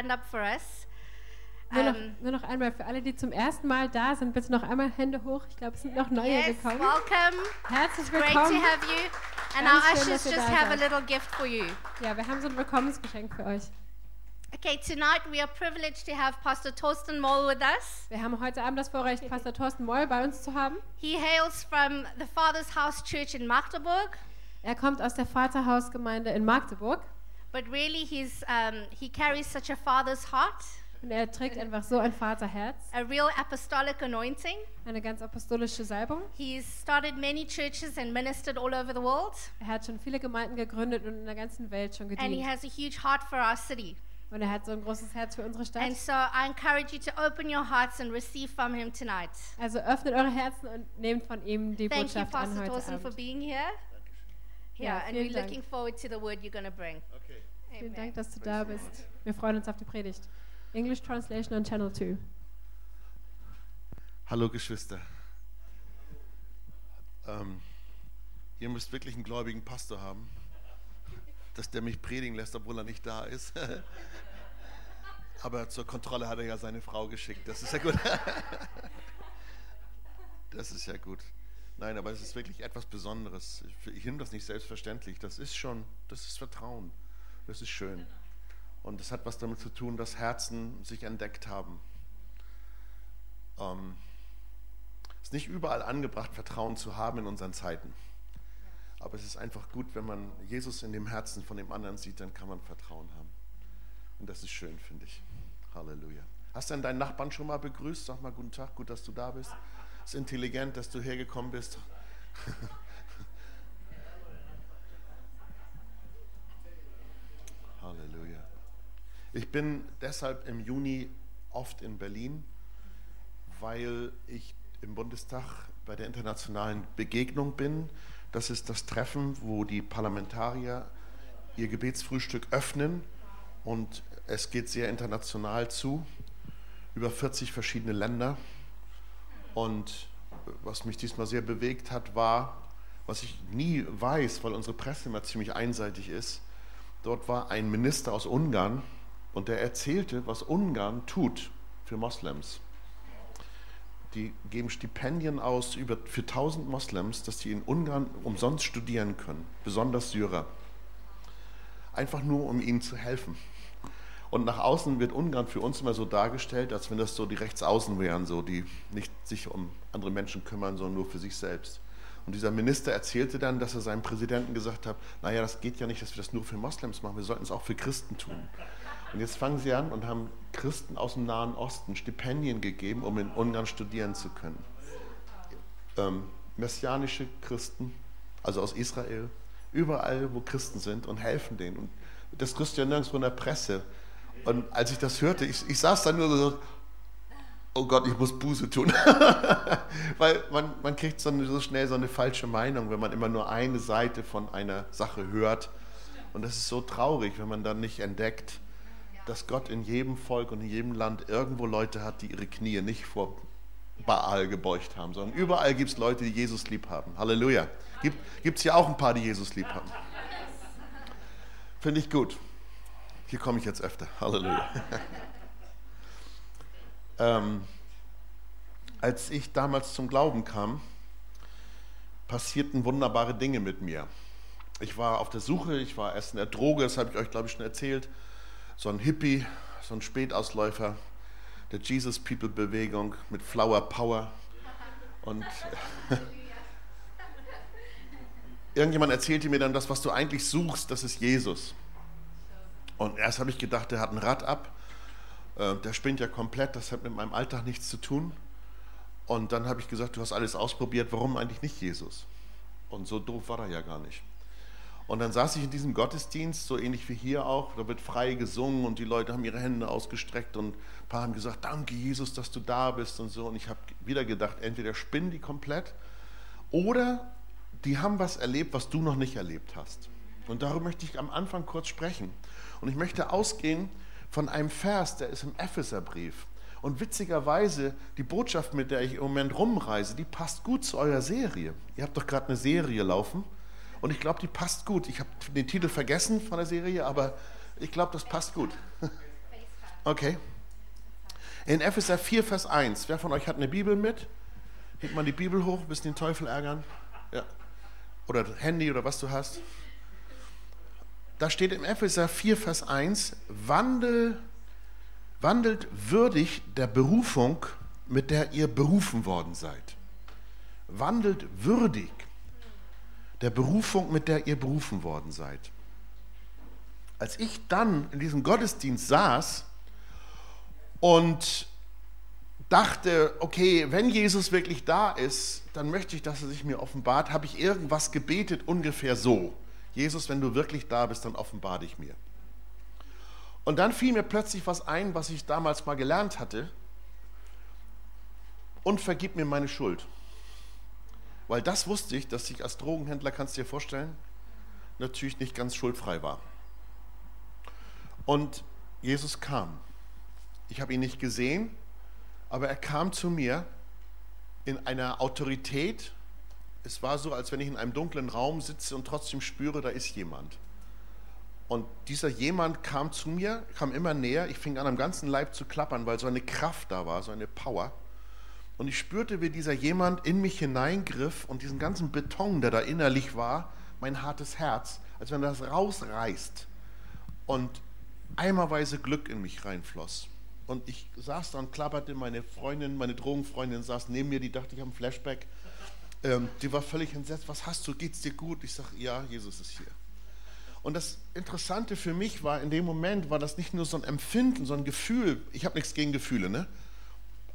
hand up for us. Nur noch, Um, nur noch einmal für alle, die zum ersten Mal da sind, bitte noch einmal Hände hoch. Ich glaube, es sind noch neue yes, gekommen. welcome. Herzlich Great to willkommen. have you. And Ganz our schön, ushers just have a little gift for you. Ja, wir haben so ein Willkommensgeschenk für euch. Okay, tonight we are privileged to have Pastor Torsten Moll with us. Wir haben heute Abend das Vorrecht, Pastor Thorsten Moll bei uns zu haben. He hails from the Father's House Church in Magdeburg, Er kommt aus der Vaterhausgemeinde in Magdeburg but really he's, um, he carries such a father's heart, und er trägt einfach so ein Vaterherz, a real apostolic anointing. eine ganz apostolische Salbung. He's started many churches and ministered all over the world, Er hat schon viele Gemeinden gegründet und in der ganzen Welt schon gedient. and he has a huge heart for our city. Und er hat so ein großes Herz für unsere Stadt. And so I encourage you to open your hearts and receive from him tonight. Also öffnet eure Herzen und nehmt von ihm die Thank you, Botschaft an Pastor heute Torsten, for being here. Ja, Yeah, and we're Dank. looking forward to the word you're going to bring. Vielen Dank, dass du da bist. Wir freuen uns auf die Predigt. English Translation on Channel 2. Hallo Geschwister. Ähm, ihr müsst wirklich einen gläubigen Pastor haben, dass der mich predigen lässt, obwohl er nicht da ist. Aber zur Kontrolle hat er ja seine Frau geschickt. Das ist ja gut. Das ist ja gut. Nein, aber es ist wirklich etwas Besonderes. Ich, ich nehme das nicht selbstverständlich. Das ist schon, das ist Vertrauen. Das ist schön. Und es hat was damit zu tun, dass Herzen sich entdeckt haben. Ähm, es ist nicht überall angebracht, Vertrauen zu haben in unseren Zeiten. Aber es ist einfach gut, wenn man Jesus in dem Herzen von dem anderen sieht, dann kann man Vertrauen haben. Und das ist schön, finde ich. Halleluja. Hast du denn deinen Nachbarn schon mal begrüßt? Sag mal guten Tag, gut, dass du da bist. Ist intelligent, dass du hergekommen bist. Halleluja. Ich bin deshalb im Juni oft in Berlin, weil ich im Bundestag bei der internationalen Begegnung bin. Das ist das Treffen, wo die Parlamentarier ihr Gebetsfrühstück öffnen und es geht sehr international zu, über 40 verschiedene Länder. Und was mich diesmal sehr bewegt hat, war, was ich nie weiß, weil unsere Presse immer ziemlich einseitig ist, dort war ein Minister aus Ungarn und der erzählte, was Ungarn tut für Moslems. Die geben Stipendien aus über, für 1000 Moslems, dass die in Ungarn umsonst studieren können, besonders Syrer. Einfach nur, um ihnen zu helfen. Und nach außen wird Ungarn für uns immer so dargestellt, als wenn das so die Rechtsaußen wären, so die nicht sich um andere Menschen kümmern, sondern nur für sich selbst. Und dieser Minister erzählte dann, dass er seinem Präsidenten gesagt hat, naja, das geht ja nicht, dass wir das nur für Moslems machen, wir sollten es auch für Christen tun. Und jetzt fangen sie an und haben Christen aus dem Nahen Osten Stipendien gegeben, um in Ungarn studieren zu können. Ähm, messianische Christen, also aus Israel, überall, wo Christen sind und helfen denen. Und das kriegst du ja nirgendwo in der Presse. Und als ich das hörte, ich, ich saß da nur so, oh Gott, ich muss Buße tun. Weil man, man kriegt so, eine, so schnell so eine falsche Meinung, wenn man immer nur eine Seite von einer Sache hört. Und das ist so traurig, wenn man dann nicht entdeckt, dass Gott in jedem Volk und in jedem Land irgendwo Leute hat, die ihre Knie nicht vor Baal gebeugt haben, sondern überall gibt es Leute, die Jesus lieb haben. Halleluja. Gibt es hier auch ein paar, die Jesus lieb haben. Finde ich gut. Hier komme ich jetzt öfter. Halleluja. ähm, als ich damals zum Glauben kam, passierten wunderbare Dinge mit mir. Ich war auf der Suche, ich war erst in der Droge, das habe ich euch, glaube ich, schon erzählt. So ein Hippie, so ein Spätausläufer der Jesus People Bewegung mit Flower Power. Und irgendjemand erzählte mir dann, das, was du eigentlich suchst, das ist Jesus. Und erst habe ich gedacht, der hat ein Rad ab, der spinnt ja komplett, das hat mit meinem Alltag nichts zu tun. Und dann habe ich gesagt, du hast alles ausprobiert, warum eigentlich nicht Jesus? Und so doof war er ja gar nicht. Und dann saß ich in diesem Gottesdienst, so ähnlich wie hier auch, da wird frei gesungen und die Leute haben ihre Hände ausgestreckt und ein paar haben gesagt, danke Jesus, dass du da bist und so. Und ich habe wieder gedacht, entweder spinnen die komplett oder die haben was erlebt, was du noch nicht erlebt hast. Und darüber möchte ich am Anfang kurz sprechen. Und ich möchte ausgehen von einem Vers, der ist im Epheserbrief. Und witzigerweise, die Botschaft, mit der ich im Moment rumreise, die passt gut zu eurer Serie. Ihr habt doch gerade eine Serie laufen. Und ich glaube, die passt gut. Ich habe den Titel vergessen von der Serie, aber ich glaube, das passt gut. Okay. In Epheser 4, Vers 1. Wer von euch hat eine Bibel mit? Hebt mal die Bibel hoch, bisschen den Teufel ärgern. Ja. Oder Handy oder was du hast. Da steht im Epheser 4, Vers 1, Wandel, wandelt würdig der Berufung, mit der ihr berufen worden seid. Wandelt würdig der Berufung, mit der ihr berufen worden seid. Als ich dann in diesem Gottesdienst saß und dachte, okay, wenn Jesus wirklich da ist, dann möchte ich, dass er sich mir offenbart, habe ich irgendwas gebetet, ungefähr so. Jesus, wenn du wirklich da bist, dann offenbar dich mir. Und dann fiel mir plötzlich was ein, was ich damals mal gelernt hatte. Und vergib mir meine Schuld. Weil das wusste ich, dass ich als Drogenhändler, kannst du dir vorstellen, natürlich nicht ganz schuldfrei war. Und Jesus kam. Ich habe ihn nicht gesehen, aber er kam zu mir in einer Autorität, es war so, als wenn ich in einem dunklen Raum sitze und trotzdem spüre, da ist jemand. Und dieser jemand kam zu mir, kam immer näher. Ich fing an, am ganzen Leib zu klappern, weil so eine Kraft da war, so eine Power. Und ich spürte, wie dieser jemand in mich hineingriff und diesen ganzen Beton, der da innerlich war, mein hartes Herz, als wenn das rausreißt und eimerweise Glück in mich reinfloss. Und ich saß da und klapperte, meine Freundin, meine Drogenfreundin saß neben mir, die dachte, ich habe einen Flashback. Ähm, die war völlig entsetzt. Was hast du? Geht's dir gut? Ich sage, ja, Jesus ist hier. Und das Interessante für mich war, in dem Moment war das nicht nur so ein Empfinden, so ein Gefühl. Ich habe nichts gegen Gefühle, ne?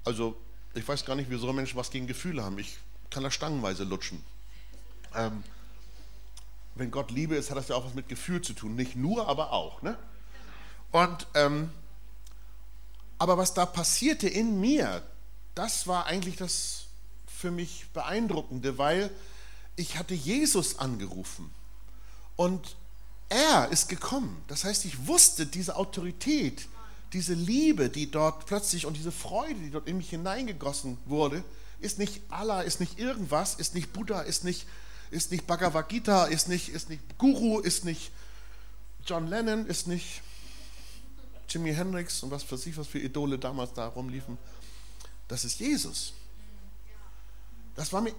Also, ich weiß gar nicht, wieso Menschen was gegen Gefühle haben. Ich kann da stangenweise lutschen. Ähm, wenn Gott Liebe ist, hat das ja auch was mit Gefühl zu tun. Nicht nur, aber auch, ne? Und, ähm, aber was da passierte in mir, das war eigentlich das für mich beeindruckende, weil ich hatte Jesus angerufen und er ist gekommen. Das heißt, ich wusste, diese Autorität, diese Liebe, die dort plötzlich und diese Freude, die dort in mich hineingegossen wurde, ist nicht Allah, ist nicht irgendwas, ist nicht Buddha, ist nicht, ist nicht Bhagavad Gita, ist nicht, ist nicht Guru, ist nicht John Lennon, ist nicht Jimi Hendrix und was für sich, was für Idole damals da rumliefen. Das ist Jesus. Das war mir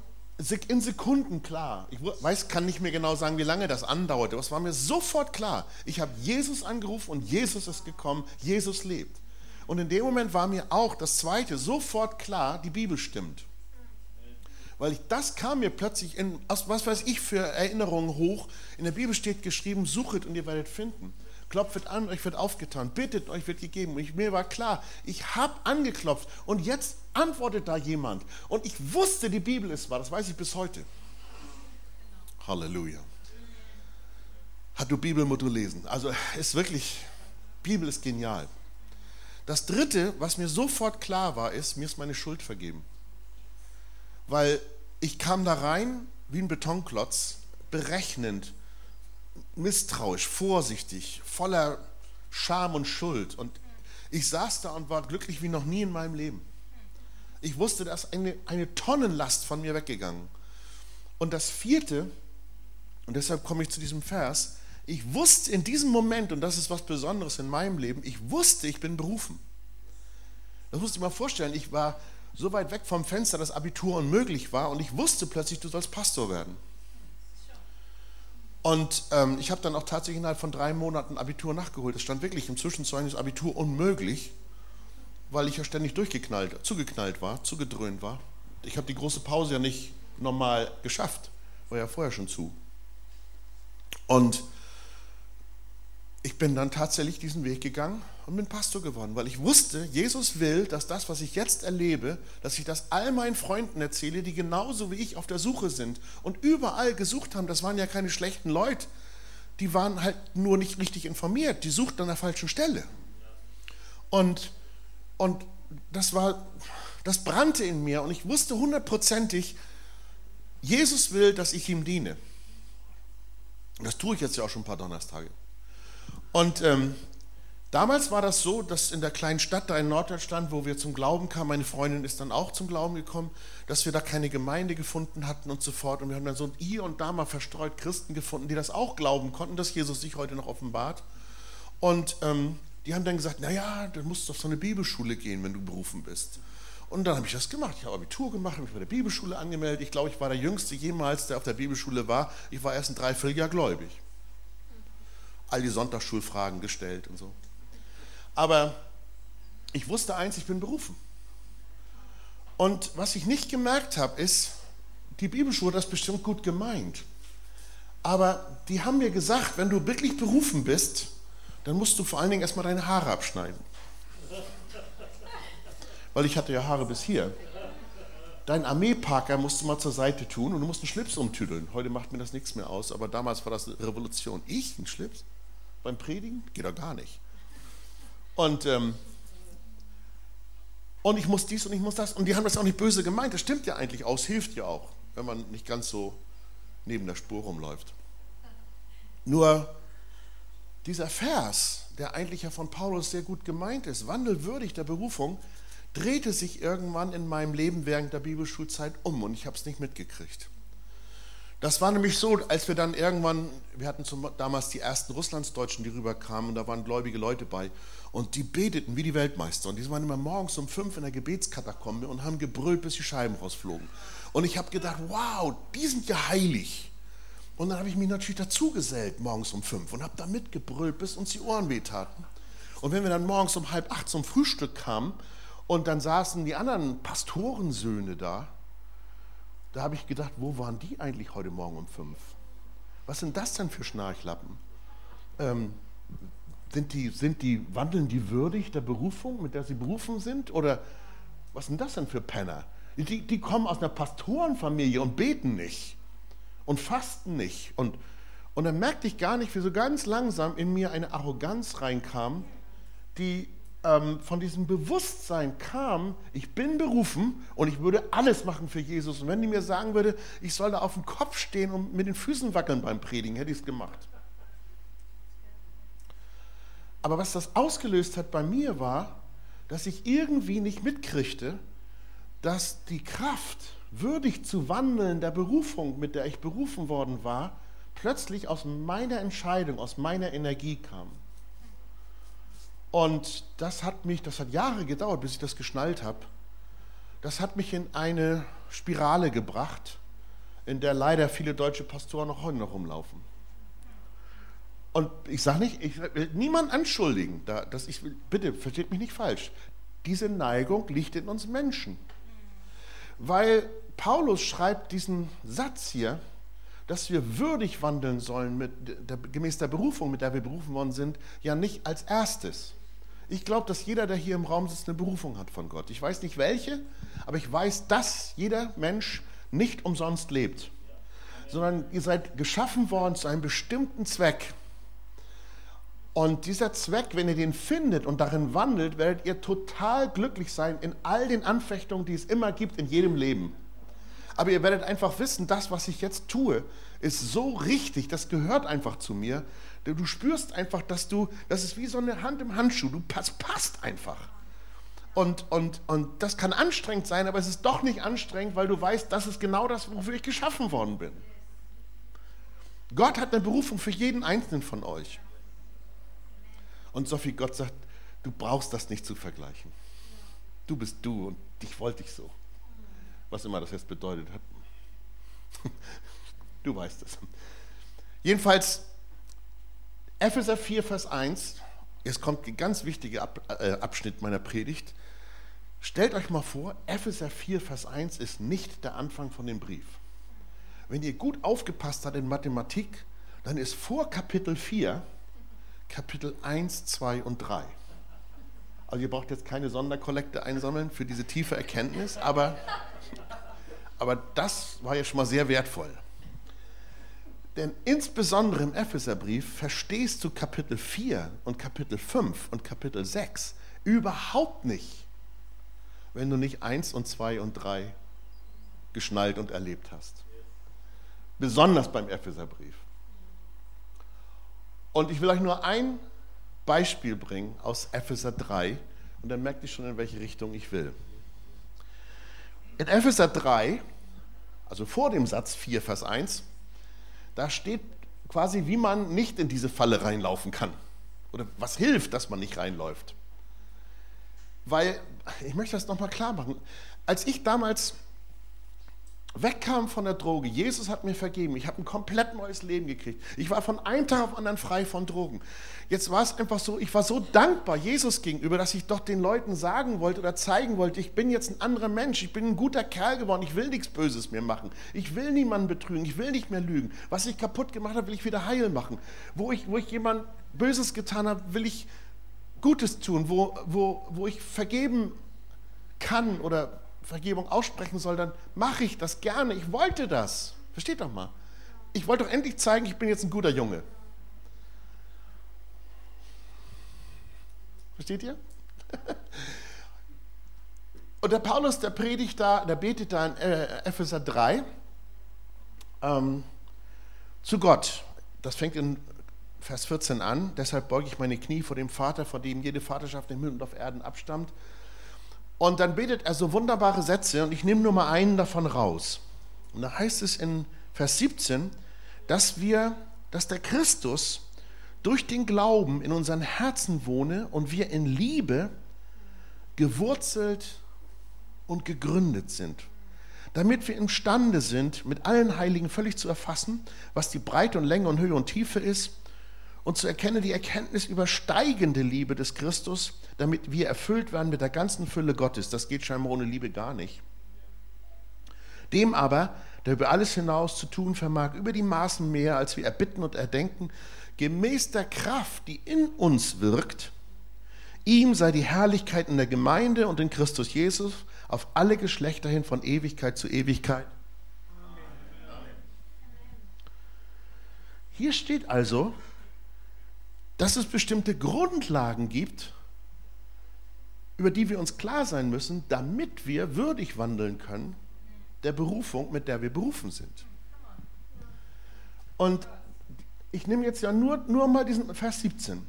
in Sekunden klar. Ich weiß, kann nicht mehr genau sagen, wie lange das andauerte. Das war mir sofort klar. Ich habe Jesus angerufen und Jesus ist gekommen. Jesus lebt. Und in dem Moment war mir auch das Zweite sofort klar, die Bibel stimmt. Weil ich, das kam mir plötzlich in, aus was weiß ich für Erinnerungen hoch. In der Bibel steht geschrieben, suchet und ihr werdet finden. Klopft an, euch wird aufgetan. Bittet, euch wird gegeben. Und ich, mir war klar, ich habe angeklopft und jetzt antwortet da jemand. Und ich wusste, die Bibel ist wahr. Das weiß ich bis heute. Halleluja. Hat du Bibelmodul lesen? Also ist wirklich, Bibel ist genial. Das dritte, was mir sofort klar war, ist, mir ist meine Schuld vergeben. Weil ich kam da rein wie ein Betonklotz, berechnend, misstrauisch, vorsichtig, voller Scham und Schuld. Und ich saß da und war glücklich wie noch nie in meinem Leben. Ich wusste, da ist eine, eine Tonnenlast von mir weggegangen. Und das vierte, und deshalb komme ich zu diesem Vers, ich wusste in diesem Moment, und das ist was Besonderes in meinem Leben, ich wusste, ich bin berufen. Das musst du dir mal vorstellen, ich war so weit weg vom Fenster, dass Abitur unmöglich war und ich wusste plötzlich, du sollst Pastor werden. Und ähm, ich habe dann auch tatsächlich innerhalb von drei Monaten Abitur nachgeholt. Es stand wirklich im Zwischenzeugnis Abitur unmöglich, weil ich ja ständig durchgeknallt, zugeknallt war, zugedröhnt war. Ich habe die große Pause ja nicht normal geschafft, war ja vorher schon zu. Und ich bin dann tatsächlich diesen Weg gegangen und bin Pastor geworden, weil ich wusste, Jesus will, dass das, was ich jetzt erlebe, dass ich das all meinen Freunden erzähle, die genauso wie ich auf der Suche sind und überall gesucht haben. Das waren ja keine schlechten Leute, die waren halt nur nicht richtig informiert, die suchten an der falschen Stelle. Und, und das war, das brannte in mir und ich wusste hundertprozentig, Jesus will, dass ich ihm diene. Das tue ich jetzt ja auch schon ein paar Donnerstage. Und ähm, damals war das so, dass in der kleinen Stadt da in Norddeutschland, wo wir zum Glauben kamen, meine Freundin ist dann auch zum Glauben gekommen, dass wir da keine Gemeinde gefunden hatten und so fort. Und wir haben dann so hier und da mal verstreut Christen gefunden, die das auch glauben konnten, dass Jesus sich heute noch offenbart. Und ähm, die haben dann gesagt, naja, du musst auf so eine Bibelschule gehen, wenn du berufen bist. Und dann habe ich das gemacht. Ich habe Abitur gemacht, habe mich bei der Bibelschule angemeldet. Ich glaube, ich war der Jüngste jemals, der auf der Bibelschule war. Ich war erst ein Dreivierteljahr gläubig. All die Sonntagsschulfragen gestellt und so. Aber ich wusste eins, ich bin berufen. Und was ich nicht gemerkt habe, ist, die Bibelschule hat das bestimmt gut gemeint. Aber die haben mir gesagt, wenn du wirklich berufen bist, dann musst du vor allen Dingen erstmal deine Haare abschneiden. Weil ich hatte ja Haare bis hier. Dein Armeeparker musst du mal zur Seite tun und du musst einen Schlips umtüdeln. Heute macht mir das nichts mehr aus, aber damals war das eine Revolution. Ich, einen Schlips? Beim Predigen? Geht doch gar nicht. Und, ähm, und ich muss dies und ich muss das. Und die haben das auch nicht böse gemeint. Das stimmt ja eigentlich aus, hilft ja auch, wenn man nicht ganz so neben der Spur rumläuft. Nur dieser Vers, der eigentlich ja von Paulus sehr gut gemeint ist, wandelwürdig der Berufung, drehte sich irgendwann in meinem Leben während der Bibelschulzeit um und ich habe es nicht mitgekriegt. Das war nämlich so, als wir dann irgendwann, wir hatten zum, damals die ersten Russlandsdeutschen, die rüberkamen, und da waren gläubige Leute bei und die beteten wie die Weltmeister und die waren immer morgens um fünf in der Gebetskatakombe und haben gebrüllt, bis die Scheiben rausflogen. Und ich habe gedacht, wow, die sind ja heilig. Und dann habe ich mich natürlich dazugesellt morgens um fünf und habe da mitgebrüllt, bis uns die Ohren wehtaten. Und wenn wir dann morgens um halb acht zum Frühstück kamen und dann saßen die anderen Pastorensöhne da, da habe ich gedacht, wo waren die eigentlich heute Morgen um fünf? Was sind das denn für Schnarchlappen? Ähm, sind die, sind die, wandeln die würdig der Berufung, mit der sie berufen sind? Oder was sind das denn für Penner? Die, die kommen aus einer Pastorenfamilie und beten nicht und fasten nicht. Und, und dann merkte ich gar nicht, wie so ganz langsam in mir eine Arroganz reinkam, die ähm, von diesem Bewusstsein kam, ich bin berufen und ich würde alles machen für Jesus. Und wenn die mir sagen würde, ich soll da auf dem Kopf stehen und mit den Füßen wackeln beim Predigen, hätte ich es gemacht. Aber was das ausgelöst hat bei mir war, dass ich irgendwie nicht mitkriegte, dass die Kraft, würdig zu wandeln der Berufung, mit der ich berufen worden war, plötzlich aus meiner Entscheidung, aus meiner Energie kam. Und das hat mich, das hat Jahre gedauert, bis ich das geschnallt habe. Das hat mich in eine Spirale gebracht, in der leider viele deutsche Pastoren noch heute noch rumlaufen. Und ich sage nicht, ich will niemand anschuldigen, dass ich, bitte versteht mich nicht falsch. Diese Neigung liegt in uns Menschen. Weil Paulus schreibt diesen Satz hier, dass wir würdig wandeln sollen mit der, gemäß der Berufung, mit der wir berufen worden sind, ja nicht als erstes. Ich glaube, dass jeder, der hier im Raum sitzt, eine Berufung hat von Gott. Ich weiß nicht welche, aber ich weiß, dass jeder Mensch nicht umsonst lebt, sondern ihr seid geschaffen worden zu einem bestimmten Zweck. Und dieser Zweck, wenn ihr den findet und darin wandelt, werdet ihr total glücklich sein in all den Anfechtungen, die es immer gibt in jedem Leben. Aber ihr werdet einfach wissen, das, was ich jetzt tue, ist so richtig, das gehört einfach zu mir. Du spürst einfach, dass du, das ist wie so eine Hand im Handschuh, du passt, passt einfach. Und, und, und das kann anstrengend sein, aber es ist doch nicht anstrengend, weil du weißt, das ist genau das, wofür ich geschaffen worden bin. Gott hat eine Berufung für jeden Einzelnen von euch. Und Sophie, Gott sagt, du brauchst das nicht zu vergleichen. Du bist du und dich wollte ich so. Was immer das jetzt bedeutet hat. Du weißt es. Jedenfalls, Epheser 4, Vers 1, jetzt kommt ein ganz wichtiger äh, Abschnitt meiner Predigt. Stellt euch mal vor, Epheser 4, Vers 1 ist nicht der Anfang von dem Brief. Wenn ihr gut aufgepasst habt in Mathematik, dann ist vor Kapitel 4 Kapitel 1, 2 und 3. Also ihr braucht jetzt keine Sonderkollekte einsammeln für diese tiefe Erkenntnis, aber, aber das war ja schon mal sehr wertvoll. Denn insbesondere im Epheserbrief verstehst du Kapitel 4 und Kapitel 5 und Kapitel 6 überhaupt nicht, wenn du nicht 1 und 2 und 3 geschnallt und erlebt hast. Besonders beim Epheserbrief. Und ich will euch nur ein Beispiel bringen aus Epheser 3 und dann merkt ihr schon, in welche Richtung ich will. In Epheser 3, also vor dem Satz 4, Vers 1, da steht quasi, wie man nicht in diese Falle reinlaufen kann. Oder was hilft, dass man nicht reinläuft? Weil, ich möchte das nochmal klar machen, als ich damals wegkam von der Droge. Jesus hat mir vergeben. Ich habe ein komplett neues Leben gekriegt. Ich war von einem Tag auf den anderen frei von Drogen. Jetzt war es einfach so, ich war so dankbar Jesus gegenüber, dass ich doch den Leuten sagen wollte oder zeigen wollte, ich bin jetzt ein anderer Mensch, ich bin ein guter Kerl geworden, ich will nichts Böses mehr machen. Ich will niemanden betrügen, ich will nicht mehr lügen. Was ich kaputt gemacht habe, will ich wieder heil machen. Wo ich, wo ich jemand Böses getan habe, will ich Gutes tun. Wo, wo, wo ich vergeben kann oder Vergebung aussprechen soll, dann mache ich das gerne. Ich wollte das. Versteht doch mal. Ich wollte doch endlich zeigen, ich bin jetzt ein guter Junge. Versteht ihr? Und der Paulus, der predigt da, der betet da in Epheser 3 ähm, zu Gott. Das fängt in Vers 14 an. Deshalb beuge ich meine Knie vor dem Vater, von dem jede Vaterschaft im Himmel und auf Erden abstammt und dann betet er so wunderbare Sätze und ich nehme nur mal einen davon raus. Und da heißt es in Vers 17, dass wir, dass der Christus durch den Glauben in unseren Herzen wohne und wir in Liebe gewurzelt und gegründet sind, damit wir imstande sind, mit allen Heiligen völlig zu erfassen, was die Breite und Länge und Höhe und Tiefe ist und zu erkennen die Erkenntnis übersteigende Liebe des Christus, damit wir erfüllt werden mit der ganzen Fülle Gottes. Das geht scheinbar ohne Liebe gar nicht. Dem aber, der über alles hinaus zu tun vermag, über die Maßen mehr, als wir erbitten und erdenken, gemäß der Kraft, die in uns wirkt, ihm sei die Herrlichkeit in der Gemeinde und in Christus Jesus auf alle Geschlechter hin von Ewigkeit zu Ewigkeit. Hier steht also, dass es bestimmte Grundlagen gibt, über die wir uns klar sein müssen, damit wir würdig wandeln können der Berufung, mit der wir berufen sind. Und ich nehme jetzt ja nur, nur mal diesen Vers 17.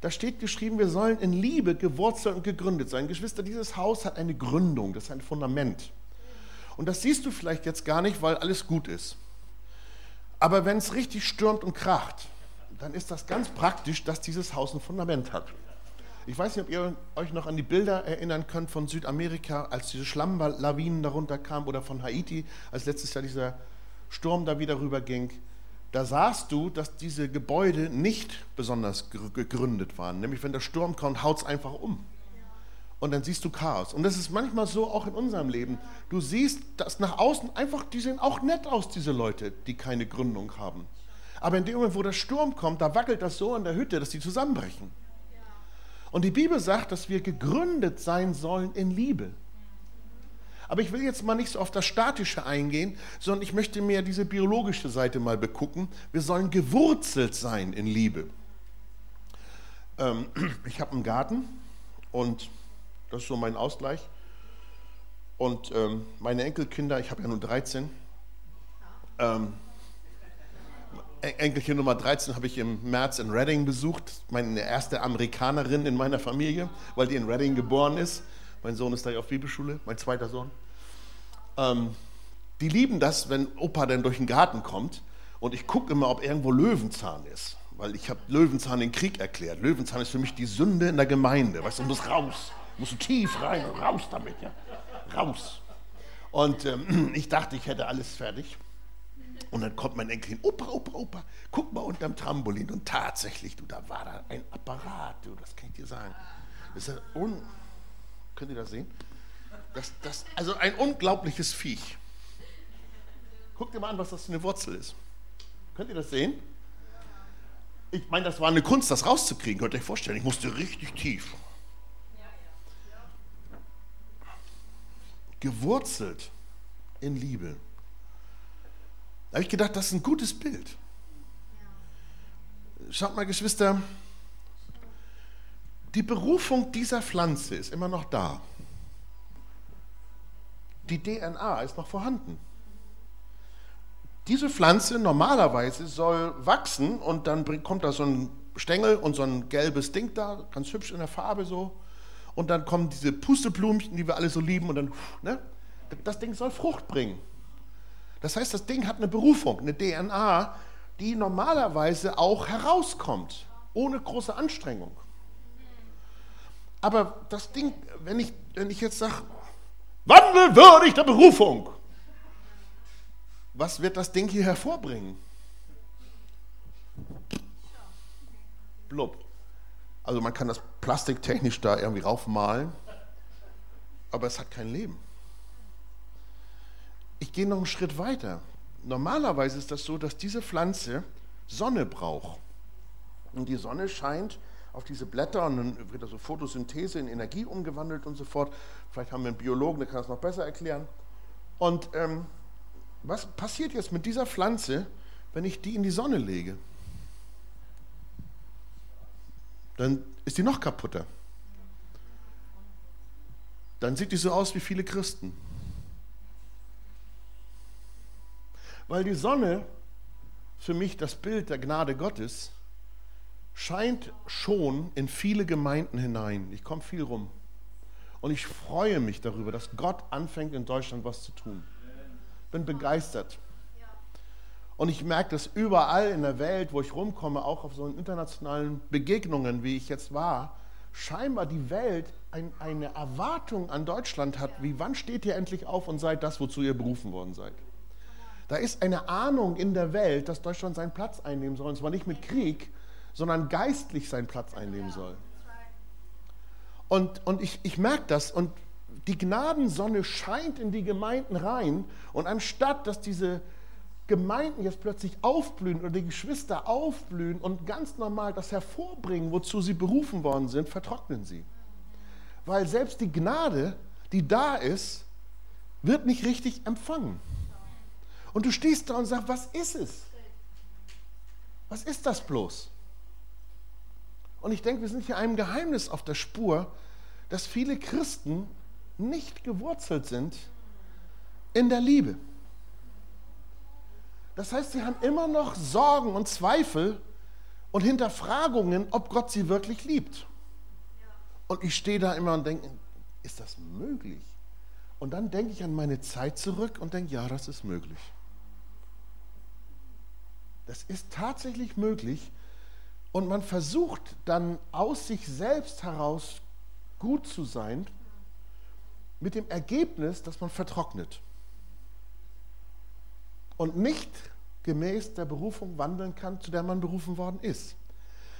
Da steht geschrieben, wir sollen in Liebe gewurzelt und gegründet sein. Geschwister, dieses Haus hat eine Gründung, das ist ein Fundament. Und das siehst du vielleicht jetzt gar nicht, weil alles gut ist. Aber wenn es richtig stürmt und kracht, dann ist das ganz praktisch, dass dieses Haus ein Fundament hat. Ich weiß nicht, ob ihr euch noch an die Bilder erinnern könnt von Südamerika, als diese Schlammlawinen darunter kamen oder von Haiti, als letztes Jahr dieser Sturm da wieder rüberging. Da sahst du, dass diese Gebäude nicht besonders gegründet waren. Nämlich, wenn der Sturm kommt, haut es einfach um. Und dann siehst du Chaos. Und das ist manchmal so auch in unserem Leben. Du siehst, dass nach außen einfach, die sehen auch nett aus, diese Leute, die keine Gründung haben. Aber in dem Moment, wo der Sturm kommt, da wackelt das so in der Hütte, dass die zusammenbrechen. Und die Bibel sagt, dass wir gegründet sein sollen in Liebe. Aber ich will jetzt mal nicht so auf das Statische eingehen, sondern ich möchte mehr diese biologische Seite mal begucken. Wir sollen gewurzelt sein in Liebe. Ähm, ich habe einen Garten und das ist so mein Ausgleich. Und ähm, meine Enkelkinder, ich habe ja nur 13, ähm, Enkelchen Nummer 13 habe ich im März in Reading besucht, meine erste Amerikanerin in meiner Familie, weil die in Reading geboren ist. Mein Sohn ist da ja auf Bibelschule, mein zweiter Sohn. Ähm, die lieben das, wenn Opa dann durch den Garten kommt und ich gucke immer, ob irgendwo Löwenzahn ist, weil ich habe Löwenzahn den Krieg erklärt. Löwenzahn ist für mich die Sünde in der Gemeinde, weißt du, muss raus, muss tief rein, raus damit, ja, raus. Und ähm, ich dachte, ich hätte alles fertig. Und dann kommt mein Enkelin, Opa, Opa, Opa, guck mal unterm Trampolin. Und tatsächlich, du, da war da ein Apparat, du, das kann ich dir sagen. Das ist un Könnt ihr das sehen? Das, das, also ein unglaubliches Viech. Guck dir mal an, was das für eine Wurzel ist. Könnt ihr das sehen? Ich meine, das war eine Kunst, das rauszukriegen. Könnt ihr euch vorstellen, ich musste richtig tief. Gewurzelt in Liebe. Da habe ich gedacht, das ist ein gutes Bild. Schaut mal, Geschwister, die Berufung dieser Pflanze ist immer noch da. Die DNA ist noch vorhanden. Diese Pflanze normalerweise soll wachsen und dann kommt da so ein Stängel und so ein gelbes Ding da, ganz hübsch in der Farbe so. Und dann kommen diese Pusteblümchen, die wir alle so lieben, und dann, ne? Das Ding soll Frucht bringen. Das heißt, das Ding hat eine Berufung, eine DNA, die normalerweise auch herauskommt. ohne große Anstrengung. Aber das Ding, wenn ich, wenn ich jetzt sage, wandelwürdig der Berufung, was wird das Ding hier hervorbringen? Blub. Also man kann das plastiktechnisch da irgendwie raufmalen, aber es hat kein Leben. Ich gehe noch einen Schritt weiter. Normalerweise ist das so, dass diese Pflanze Sonne braucht. Und die Sonne scheint auf diese Blätter und dann wird also Photosynthese in Energie umgewandelt und so fort. Vielleicht haben wir einen Biologen, der kann das noch besser erklären. Und ähm, was passiert jetzt mit dieser Pflanze, wenn ich die in die Sonne lege? Dann ist die noch kaputter. Dann sieht die so aus wie viele Christen. Weil die Sonne für mich das Bild der Gnade Gottes scheint schon in viele Gemeinden hinein. Ich komme viel rum. Und ich freue mich darüber, dass Gott anfängt in Deutschland was zu tun. Bin begeistert. Und ich merke das überall in der Welt, wo ich rumkomme, auch auf so internationalen Begegnungen, wie ich jetzt war, scheinbar die Welt ein, eine Erwartung an Deutschland hat, wie wann steht ihr endlich auf und seid das, wozu ihr berufen worden seid. Da ist eine Ahnung in der Welt, dass Deutschland seinen Platz einnehmen soll, und zwar nicht mit Krieg, sondern geistlich seinen Platz einnehmen soll. Und, und ich, ich merke das und die Gnadensonne scheint in die Gemeinden rein und anstatt, dass diese Gemeinden jetzt plötzlich aufblühen oder die Geschwister aufblühen und ganz normal das hervorbringen, wozu sie berufen worden sind, vertrocknen sie. Weil selbst die Gnade, die da ist, wird nicht richtig empfangen. Und du stehst da und sagst, was ist es? Was ist das bloß? Und ich denke, wir sind hier einem Geheimnis auf der Spur, dass viele Christen nicht gewurzelt sind in der Liebe. Das heißt, sie haben immer noch Sorgen und Zweifel und Hinterfragungen, ob Gott sie wirklich liebt. Und ich stehe da immer und denke, ist das möglich? Und dann denke ich an meine Zeit zurück und denke, ja, das ist möglich. Das ist tatsächlich möglich. Und man versucht dann aus sich selbst heraus gut zu sein, mit dem Ergebnis, dass man vertrocknet und nicht gemäß der Berufung wandeln kann, zu der man berufen worden ist.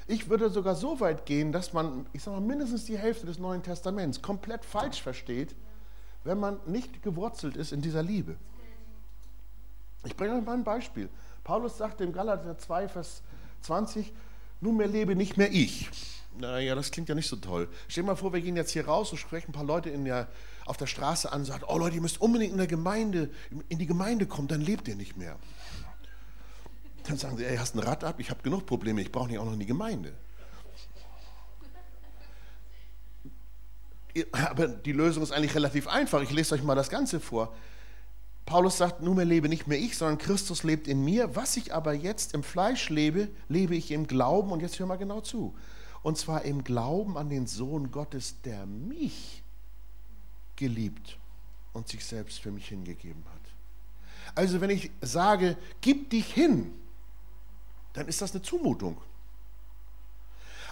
Ich würde sogar so weit gehen, dass man, ich sage mal, mindestens die Hälfte des Neuen Testaments komplett falsch versteht, wenn man nicht gewurzelt ist in dieser Liebe. Ich bringe euch mal ein Beispiel. Paulus sagt im Galater 2, Vers 20, nunmehr lebe nicht mehr ich. Naja, das klingt ja nicht so toll. Stell dir mal vor, wir gehen jetzt hier raus und sprechen ein paar Leute in der, auf der Straße an und sagen, oh Leute, ihr müsst unbedingt in der Gemeinde, in die Gemeinde kommen, dann lebt ihr nicht mehr. Dann sagen sie, ey, hast ein Rad ab, ich habe genug Probleme, ich brauche nicht auch noch in die Gemeinde. Aber die Lösung ist eigentlich relativ einfach. Ich lese euch mal das Ganze vor. Paulus sagt, nunmehr lebe nicht mehr ich, sondern Christus lebt in mir. Was ich aber jetzt im Fleisch lebe, lebe ich im Glauben. Und jetzt hör mal genau zu. Und zwar im Glauben an den Sohn Gottes, der mich geliebt und sich selbst für mich hingegeben hat. Also wenn ich sage, gib dich hin, dann ist das eine Zumutung.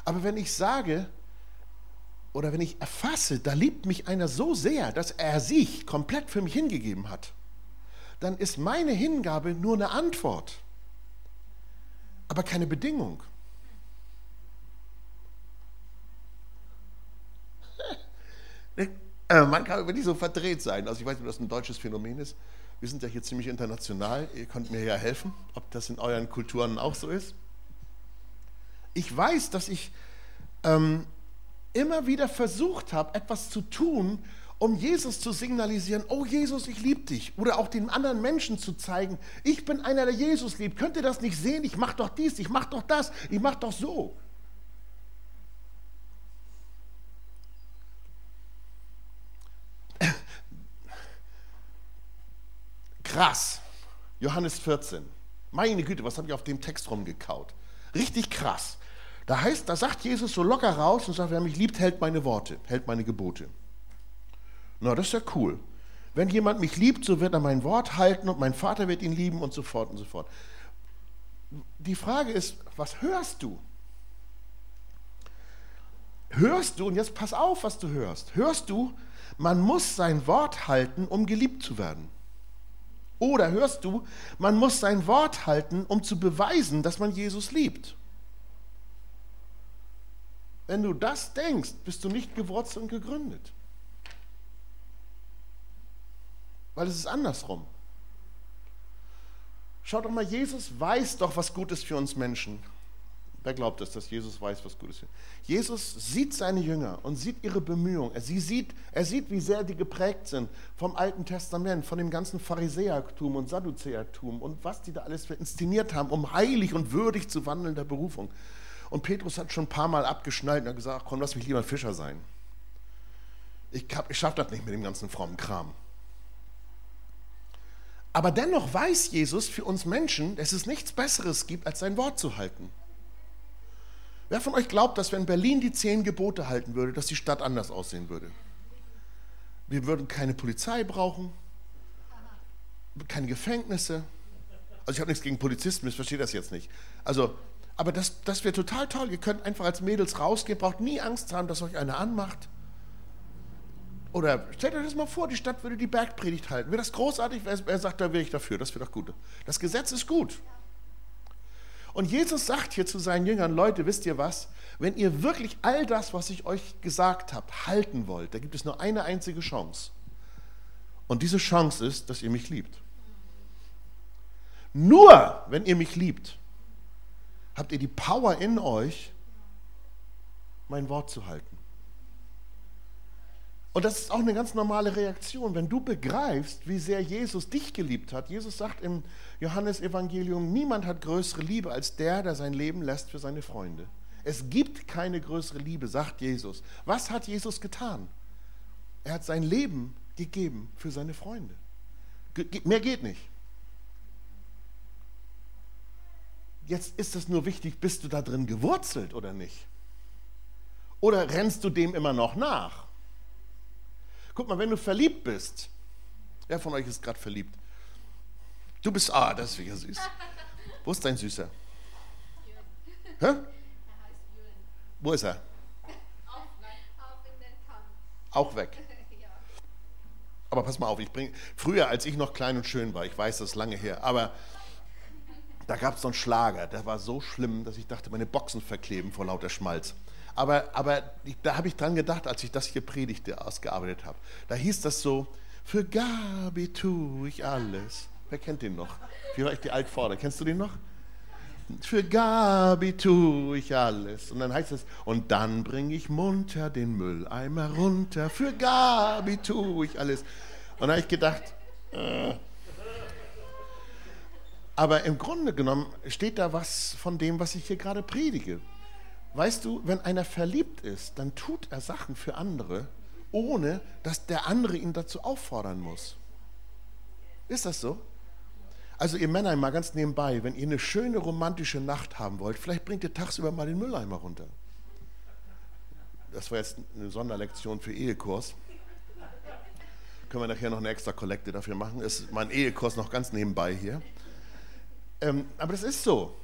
Aber wenn ich sage, oder wenn ich erfasse, da liebt mich einer so sehr, dass er sich komplett für mich hingegeben hat, dann ist meine Hingabe nur eine Antwort, aber keine Bedingung. Äh, man kann wirklich so verdreht sein. Also ich weiß nicht, ob das ein deutsches Phänomen ist. Wir sind ja hier ziemlich international. Ihr könnt mir ja helfen, ob das in euren Kulturen auch so ist. Ich weiß, dass ich ähm, immer wieder versucht habe, etwas zu tun, um Jesus zu signalisieren, oh Jesus, ich liebe dich. Oder auch den anderen Menschen zu zeigen, ich bin einer, der Jesus liebt. Könnt ihr das nicht sehen? Ich mache doch dies, ich mache doch das, ich mache doch so. Krass. Johannes 14. Meine Güte, was habe ich auf dem Text rumgekaut? Richtig krass. Da heißt, da sagt Jesus so locker raus und sagt, wer mich liebt, hält meine Worte, hält meine Gebote. Na, das ist ja cool. Wenn jemand mich liebt, so wird er mein Wort halten und mein Vater wird ihn lieben und so fort und so fort. Die Frage ist, was hörst du? Hörst du, und jetzt pass auf, was du hörst, hörst du, man muss sein Wort halten, um geliebt zu werden. Oder hörst du, man muss sein Wort halten, um zu beweisen, dass man Jesus liebt. Wenn du das denkst, bist du nicht gewurzelt und gegründet. Weil es ist andersrum. Schaut doch mal, Jesus weiß doch, was gut ist für uns Menschen. Wer glaubt es, dass Jesus weiß, was gut ist? Jesus sieht seine Jünger und sieht ihre Bemühungen. Er, sieht, er sieht, wie sehr die geprägt sind vom Alten Testament, von dem ganzen Pharisäertum und Sadduzäertum und was die da alles inszeniert haben, um heilig und würdig zu wandeln der Berufung. Und Petrus hat schon ein paar Mal abgeschnallt und hat gesagt, komm, lass mich lieber Fischer sein. Ich, ich schaffe das nicht mit dem ganzen frommen Kram. Aber dennoch weiß Jesus für uns Menschen, dass es nichts Besseres gibt, als sein Wort zu halten. Wer von euch glaubt, dass wenn Berlin die zehn Gebote halten würde, dass die Stadt anders aussehen würde? Wir würden keine Polizei brauchen, keine Gefängnisse. Also ich habe nichts gegen Polizisten, ich verstehe das jetzt nicht. Also, aber das, das wäre total toll. Ihr könnt einfach als Mädels rausgehen, braucht nie Angst haben, dass euch einer anmacht. Oder stellt euch das mal vor, die Stadt würde die Bergpredigt halten. Wäre das großartig? Wer sagt, da wäre ich dafür. Das wäre doch gut. Das Gesetz ist gut. Und Jesus sagt hier zu seinen Jüngern, Leute, wisst ihr was? Wenn ihr wirklich all das, was ich euch gesagt habe, halten wollt, da gibt es nur eine einzige Chance. Und diese Chance ist, dass ihr mich liebt. Nur wenn ihr mich liebt, habt ihr die Power in euch, mein Wort zu halten. Und das ist auch eine ganz normale Reaktion, wenn du begreifst, wie sehr Jesus dich geliebt hat. Jesus sagt im Johannesevangelium, niemand hat größere Liebe als der, der sein Leben lässt für seine Freunde. Es gibt keine größere Liebe, sagt Jesus. Was hat Jesus getan? Er hat sein Leben gegeben für seine Freunde. Mehr geht nicht. Jetzt ist es nur wichtig, bist du da drin gewurzelt oder nicht? Oder rennst du dem immer noch nach? Guck mal, wenn du verliebt bist, wer von euch ist gerade verliebt? Du bist, ah, das ist wieder süß. Wo ist dein Süßer? Hä? Wo ist er? Auch weg. Aber pass mal auf, ich bringe. Früher, als ich noch klein und schön war, ich weiß, das ist lange her, aber da gab es so einen Schlager, der war so schlimm, dass ich dachte, meine Boxen verkleben vor lauter Schmalz. Aber, aber da habe ich dran gedacht, als ich das hier predigte, ausgearbeitet habe. Da hieß das so, für Gabi tue ich alles. Wer kennt den noch? Wie war ich die Altvorder? Kennst du den noch? Für Gabi tue ich alles. Und dann heißt es, und dann bringe ich munter den Mülleimer runter. Für Gabi tue ich alles. Und da habe ich gedacht, äh. aber im Grunde genommen steht da was von dem, was ich hier gerade predige. Weißt du, wenn einer verliebt ist, dann tut er Sachen für andere, ohne dass der andere ihn dazu auffordern muss. Ist das so? Also ihr Männer mal ganz nebenbei, wenn ihr eine schöne romantische Nacht haben wollt, vielleicht bringt ihr tagsüber mal den Mülleimer runter. Das war jetzt eine Sonderlektion für Ehekurs. Können wir nachher noch eine extra Kollekte dafür machen. Ist mein Ehekurs noch ganz nebenbei hier. Ähm, aber das ist so.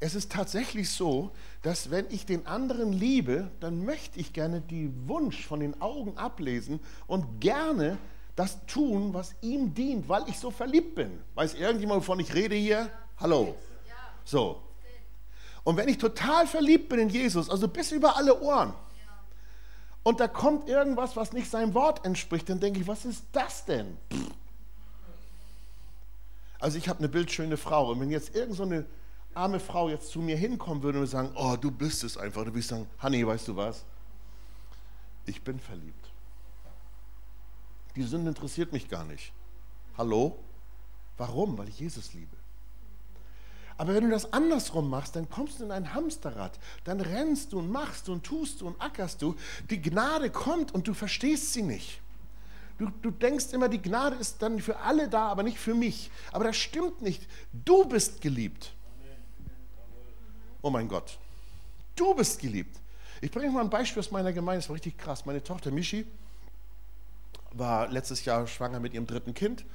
Es ist tatsächlich so, dass wenn ich den anderen liebe, dann möchte ich gerne den Wunsch von den Augen ablesen und gerne das tun, was ihm dient, weil ich so verliebt bin. Weiß irgendjemand, wovon ich rede hier? Hallo. So. Und wenn ich total verliebt bin in Jesus, also bis über alle Ohren, und da kommt irgendwas, was nicht seinem Wort entspricht, dann denke ich, was ist das denn? Also ich habe eine bildschöne Frau und wenn jetzt irgend so eine arme Frau jetzt zu mir hinkommen würde und sagen, oh, du bist es einfach, dann würde ich sagen, Honey, weißt du was? Ich bin verliebt. Die Sünde interessiert mich gar nicht. Hallo? Warum? Weil ich Jesus liebe. Aber wenn du das andersrum machst, dann kommst du in ein Hamsterrad. Dann rennst du und machst du und tust du und ackerst du. Die Gnade kommt und du verstehst sie nicht. Du, du denkst immer, die Gnade ist dann für alle da, aber nicht für mich. Aber das stimmt nicht. Du bist geliebt. Oh mein Gott, du bist geliebt. Ich bringe mal ein Beispiel aus meiner Gemeinde, das war richtig krass. Meine Tochter Michi war letztes Jahr schwanger mit ihrem dritten Kind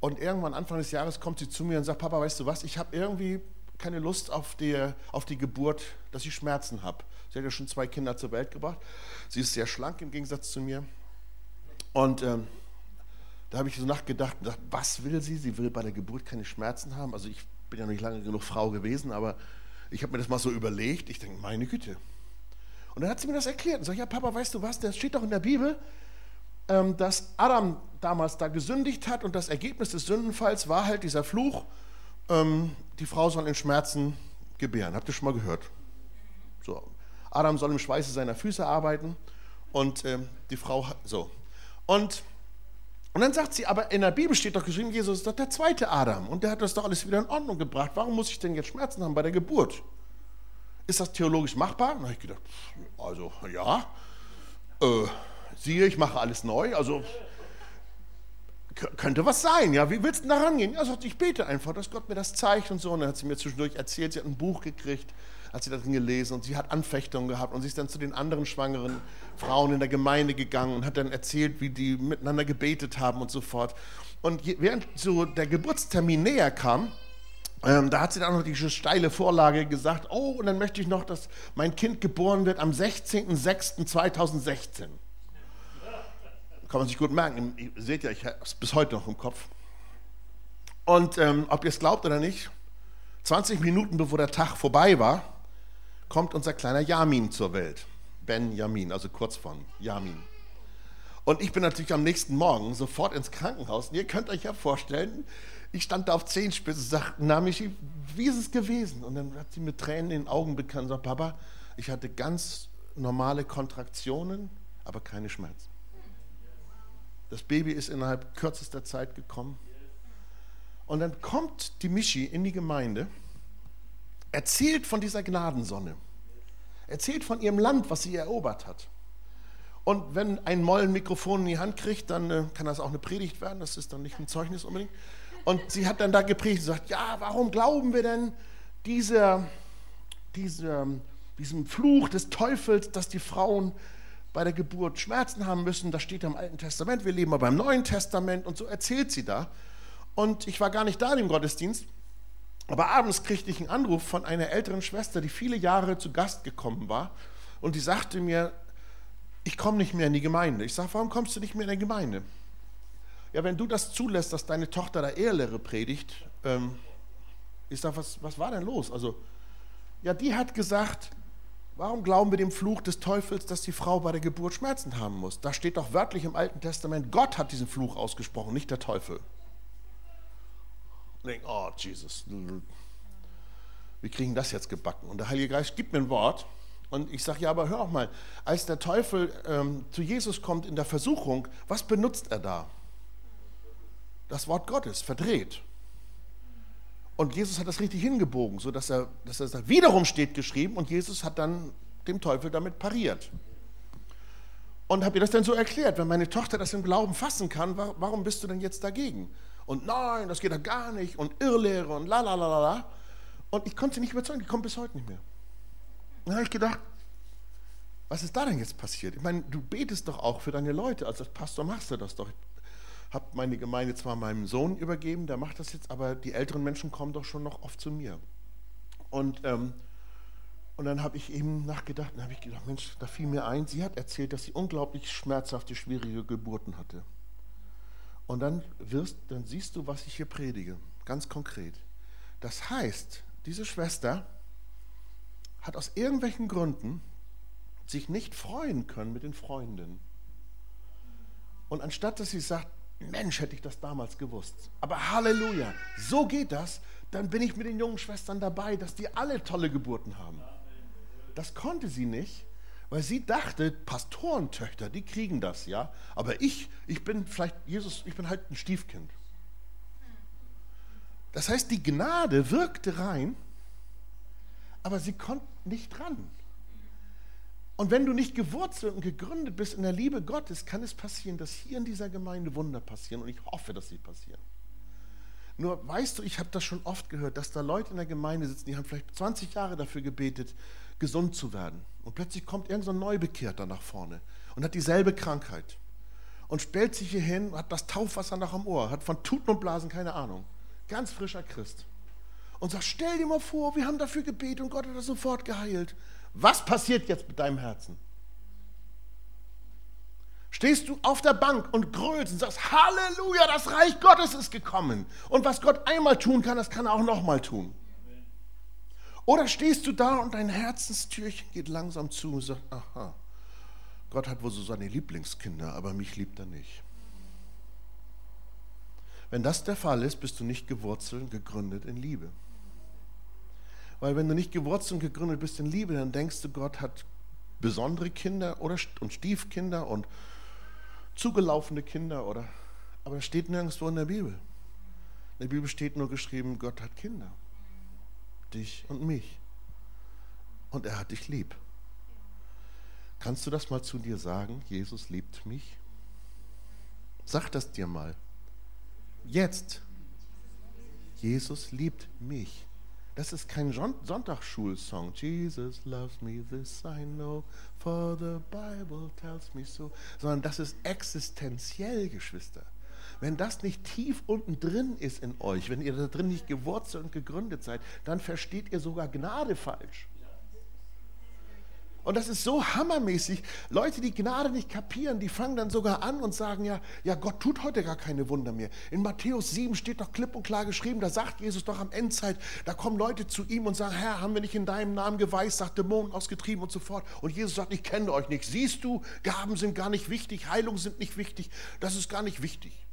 und irgendwann Anfang des Jahres kommt sie zu mir und sagt, Papa, weißt du was, ich habe irgendwie keine Lust auf die, auf die Geburt, dass ich Schmerzen habe. Sie hat ja schon zwei Kinder zur Welt gebracht. Sie ist sehr schlank im Gegensatz zu mir. Und ähm, da habe ich so nachgedacht, gedacht, was will sie? Sie will bei der Geburt keine Schmerzen haben. Also ich bin ja noch nicht lange genug Frau gewesen, aber ich habe mir das mal so überlegt. Ich denke, meine Güte. Und dann hat sie mir das erklärt und sagt, ja Papa, weißt du was, das steht doch in der Bibel, ähm, dass Adam damals da gesündigt hat und das Ergebnis des Sündenfalls war halt dieser Fluch, ähm, die Frau soll in Schmerzen gebären. Habt ihr schon mal gehört? So. Adam soll im Schweiße seiner Füße arbeiten und ähm, die Frau, so. Und und dann sagt sie, aber in der Bibel steht doch geschrieben, Jesus ist doch der zweite Adam und der hat das doch alles wieder in Ordnung gebracht. Warum muss ich denn jetzt Schmerzen haben bei der Geburt? Ist das theologisch machbar? Da habe ich gedacht, also ja, äh, siehe, ich mache alles neu, also könnte was sein, ja, wie willst du da rangehen? Ja, sagt, ich bete einfach, dass Gott mir das zeigt und so. Und dann hat sie mir zwischendurch erzählt, sie hat ein Buch gekriegt, hat sie da drin gelesen und sie hat Anfechtungen gehabt und sie ist dann zu den anderen schwangeren Frauen in der Gemeinde gegangen und hat dann erzählt, wie die miteinander gebetet haben und so fort. Und während so der Geburtstermin näher kam, ähm, da hat sie dann noch diese steile Vorlage gesagt, oh, und dann möchte ich noch, dass mein Kind geboren wird am 16.06.2016. Kann man sich gut merken. Ihr seht ja, ich habe es bis heute noch im Kopf. Und ähm, ob ihr es glaubt oder nicht, 20 Minuten bevor der Tag vorbei war, kommt unser kleiner Yamin zur Welt. Ben Yamin, also kurz von Yamin. Und ich bin natürlich am nächsten Morgen sofort ins Krankenhaus. Und ihr könnt euch ja vorstellen, ich stand da auf Zehenspitze und sagte, na Michi, wie ist es gewesen? Und dann hat sie mit Tränen in den Augen bekannt und sagt, Papa, ich hatte ganz normale Kontraktionen, aber keine Schmerzen. Das Baby ist innerhalb kürzester Zeit gekommen. Und dann kommt die Michi in die Gemeinde erzählt von dieser Gnadensonne, erzählt von ihrem Land, was sie erobert hat. Und wenn ein Moll ein Mikrofon in die Hand kriegt, dann äh, kann das auch eine Predigt werden, das ist dann nicht ein Zeugnis unbedingt. Und sie hat dann da gepredigt und gesagt, ja, warum glauben wir denn dieser, dieser, diesem Fluch des Teufels, dass die Frauen bei der Geburt Schmerzen haben müssen, das steht im Alten Testament, wir leben aber im Neuen Testament und so erzählt sie da. Und ich war gar nicht da im Gottesdienst, aber abends kriegte ich einen Anruf von einer älteren Schwester, die viele Jahre zu Gast gekommen war. Und die sagte mir, ich komme nicht mehr in die Gemeinde. Ich sage, warum kommst du nicht mehr in die Gemeinde? Ja, wenn du das zulässt, dass deine Tochter da Ehelehre predigt, ähm, ich sage, was, was war denn los? Also, ja, die hat gesagt, warum glauben wir dem Fluch des Teufels, dass die Frau bei der Geburt Schmerzen haben muss? Da steht doch wörtlich im Alten Testament, Gott hat diesen Fluch ausgesprochen, nicht der Teufel und denke, oh Jesus, wir kriegen das jetzt gebacken. Und der Heilige Geist gibt mir ein Wort und ich sage, ja, aber hör auch mal, als der Teufel ähm, zu Jesus kommt in der Versuchung, was benutzt er da? Das Wort Gottes, verdreht. Und Jesus hat das richtig hingebogen, sodass er, dass er sagt, wiederum steht geschrieben und Jesus hat dann dem Teufel damit pariert. Und habe ihr das dann so erklärt, wenn meine Tochter das im Glauben fassen kann, warum bist du denn jetzt dagegen? Und nein, das geht ja gar nicht und Irrlehre und la la la la la. Und ich konnte sie nicht überzeugen, die kommt bis heute nicht mehr. Dann habe ich gedacht, was ist da denn jetzt passiert? Ich meine, du betest doch auch für deine Leute, als Pastor machst du das doch. Ich habe meine Gemeinde zwar meinem Sohn übergeben, der macht das jetzt, aber die älteren Menschen kommen doch schon noch oft zu mir. Und, ähm, und dann habe ich eben nachgedacht, dann habe ich gedacht, Mensch, da fiel mir ein, sie hat erzählt, dass sie unglaublich schmerzhafte, schwierige Geburten hatte. Und dann, wirst, dann siehst du, was ich hier predige, ganz konkret. Das heißt, diese Schwester hat aus irgendwelchen Gründen sich nicht freuen können mit den Freundinnen. Und anstatt dass sie sagt, Mensch, hätte ich das damals gewusst. Aber Halleluja, so geht das. Dann bin ich mit den jungen Schwestern dabei, dass die alle tolle Geburten haben. Das konnte sie nicht, weil sie dachte, Pastorentöchter, die kriegen das, ja. Aber ich, ich bin vielleicht, Jesus, ich bin halt ein Stiefkind. Das heißt, die Gnade wirkte rein, aber sie konnte nicht ran. Und wenn du nicht gewurzelt und gegründet bist in der Liebe Gottes, kann es passieren, dass hier in dieser Gemeinde Wunder passieren. Und ich hoffe, dass sie passieren. Nur weißt du, ich habe das schon oft gehört, dass da Leute in der Gemeinde sitzen, die haben vielleicht 20 Jahre dafür gebetet, gesund zu werden. Und plötzlich kommt irgendein so Neubekehrter nach vorne und hat dieselbe Krankheit. Und stellt sich hier hin, hat das Taufwasser nach am Ohr, hat von Tuten und Blasen keine Ahnung. Ganz frischer Christ. und sagst, stell dir mal vor, wir haben dafür gebetet und Gott hat das sofort geheilt. Was passiert jetzt mit deinem Herzen? Stehst du auf der Bank und grölst und sagst, Halleluja, das Reich Gottes ist gekommen. Und was Gott einmal tun kann, das kann er auch nochmal tun. Oder stehst du da und dein Herzenstürchen geht langsam zu und sagt, aha, Gott hat wohl so seine Lieblingskinder, aber mich liebt er nicht. Wenn das der Fall ist, bist du nicht gewurzelt und gegründet in Liebe. Weil wenn du nicht gewurzelt und gegründet bist in Liebe, dann denkst du, Gott hat besondere Kinder oder, und Stiefkinder und zugelaufene Kinder oder aber es steht nirgendwo in der Bibel. In der Bibel steht nur geschrieben, Gott hat Kinder. Dich und mich. Und er hat dich lieb. Kannst du das mal zu dir sagen? Jesus liebt mich? Sag das dir mal. Jetzt. Jesus liebt mich. Das ist kein Sonntagsschulsong. Jesus loves me, this I know, for the Bible tells me so. Sondern das ist existenziell, Geschwister. Wenn das nicht tief unten drin ist in euch, wenn ihr da drin nicht gewurzelt und gegründet seid, dann versteht ihr sogar Gnade falsch. Und das ist so hammermäßig. Leute, die Gnade nicht kapieren, die fangen dann sogar an und sagen ja, ja, Gott tut heute gar keine Wunder mehr. In Matthäus 7 steht doch klipp und klar geschrieben, da sagt Jesus doch am Endzeit, da kommen Leute zu ihm und sagen, Herr, haben wir nicht in deinem Namen geweist, sagt Dämonen ausgetrieben und so fort. Und Jesus sagt, ich kenne euch nicht. Siehst du, Gaben sind gar nicht wichtig, Heilungen sind nicht wichtig, das ist gar nicht wichtig.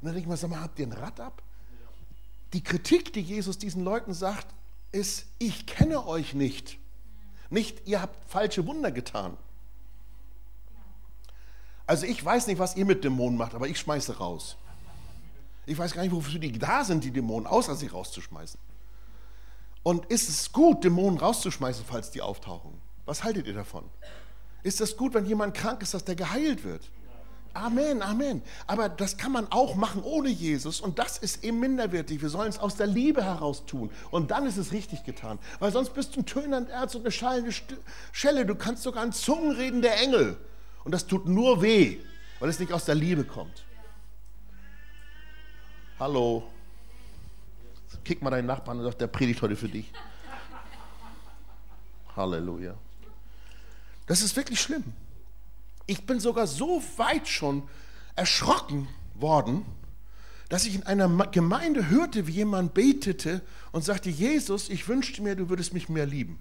Und dann denke ich mal, sag mal, habt ihr ein Rad ab? Die Kritik, die Jesus diesen Leuten sagt, ist, ich kenne euch nicht. Nicht, ihr habt falsche Wunder getan. Also ich weiß nicht, was ihr mit Dämonen macht, aber ich schmeiße raus. Ich weiß gar nicht, wofür die da sind, die Dämonen, außer sie rauszuschmeißen. Und ist es gut, Dämonen rauszuschmeißen, falls die auftauchen? Was haltet ihr davon? Ist es gut, wenn jemand krank ist, dass der geheilt wird? Amen, Amen. Aber das kann man auch machen ohne Jesus und das ist eben minderwertig. Wir sollen es aus der Liebe heraus tun und dann ist es richtig getan. Weil sonst bist du ein tönender Erz und eine schallende Schelle. Du kannst sogar in Zungen reden der Engel und das tut nur weh, weil es nicht aus der Liebe kommt. Hallo. Kick mal deinen Nachbarn und sag, der predigt heute für dich. Halleluja. Das ist wirklich schlimm. Ich bin sogar so weit schon erschrocken worden, dass ich in einer Gemeinde hörte, wie jemand betete und sagte, Jesus, ich wünschte mir, du würdest mich mehr lieben.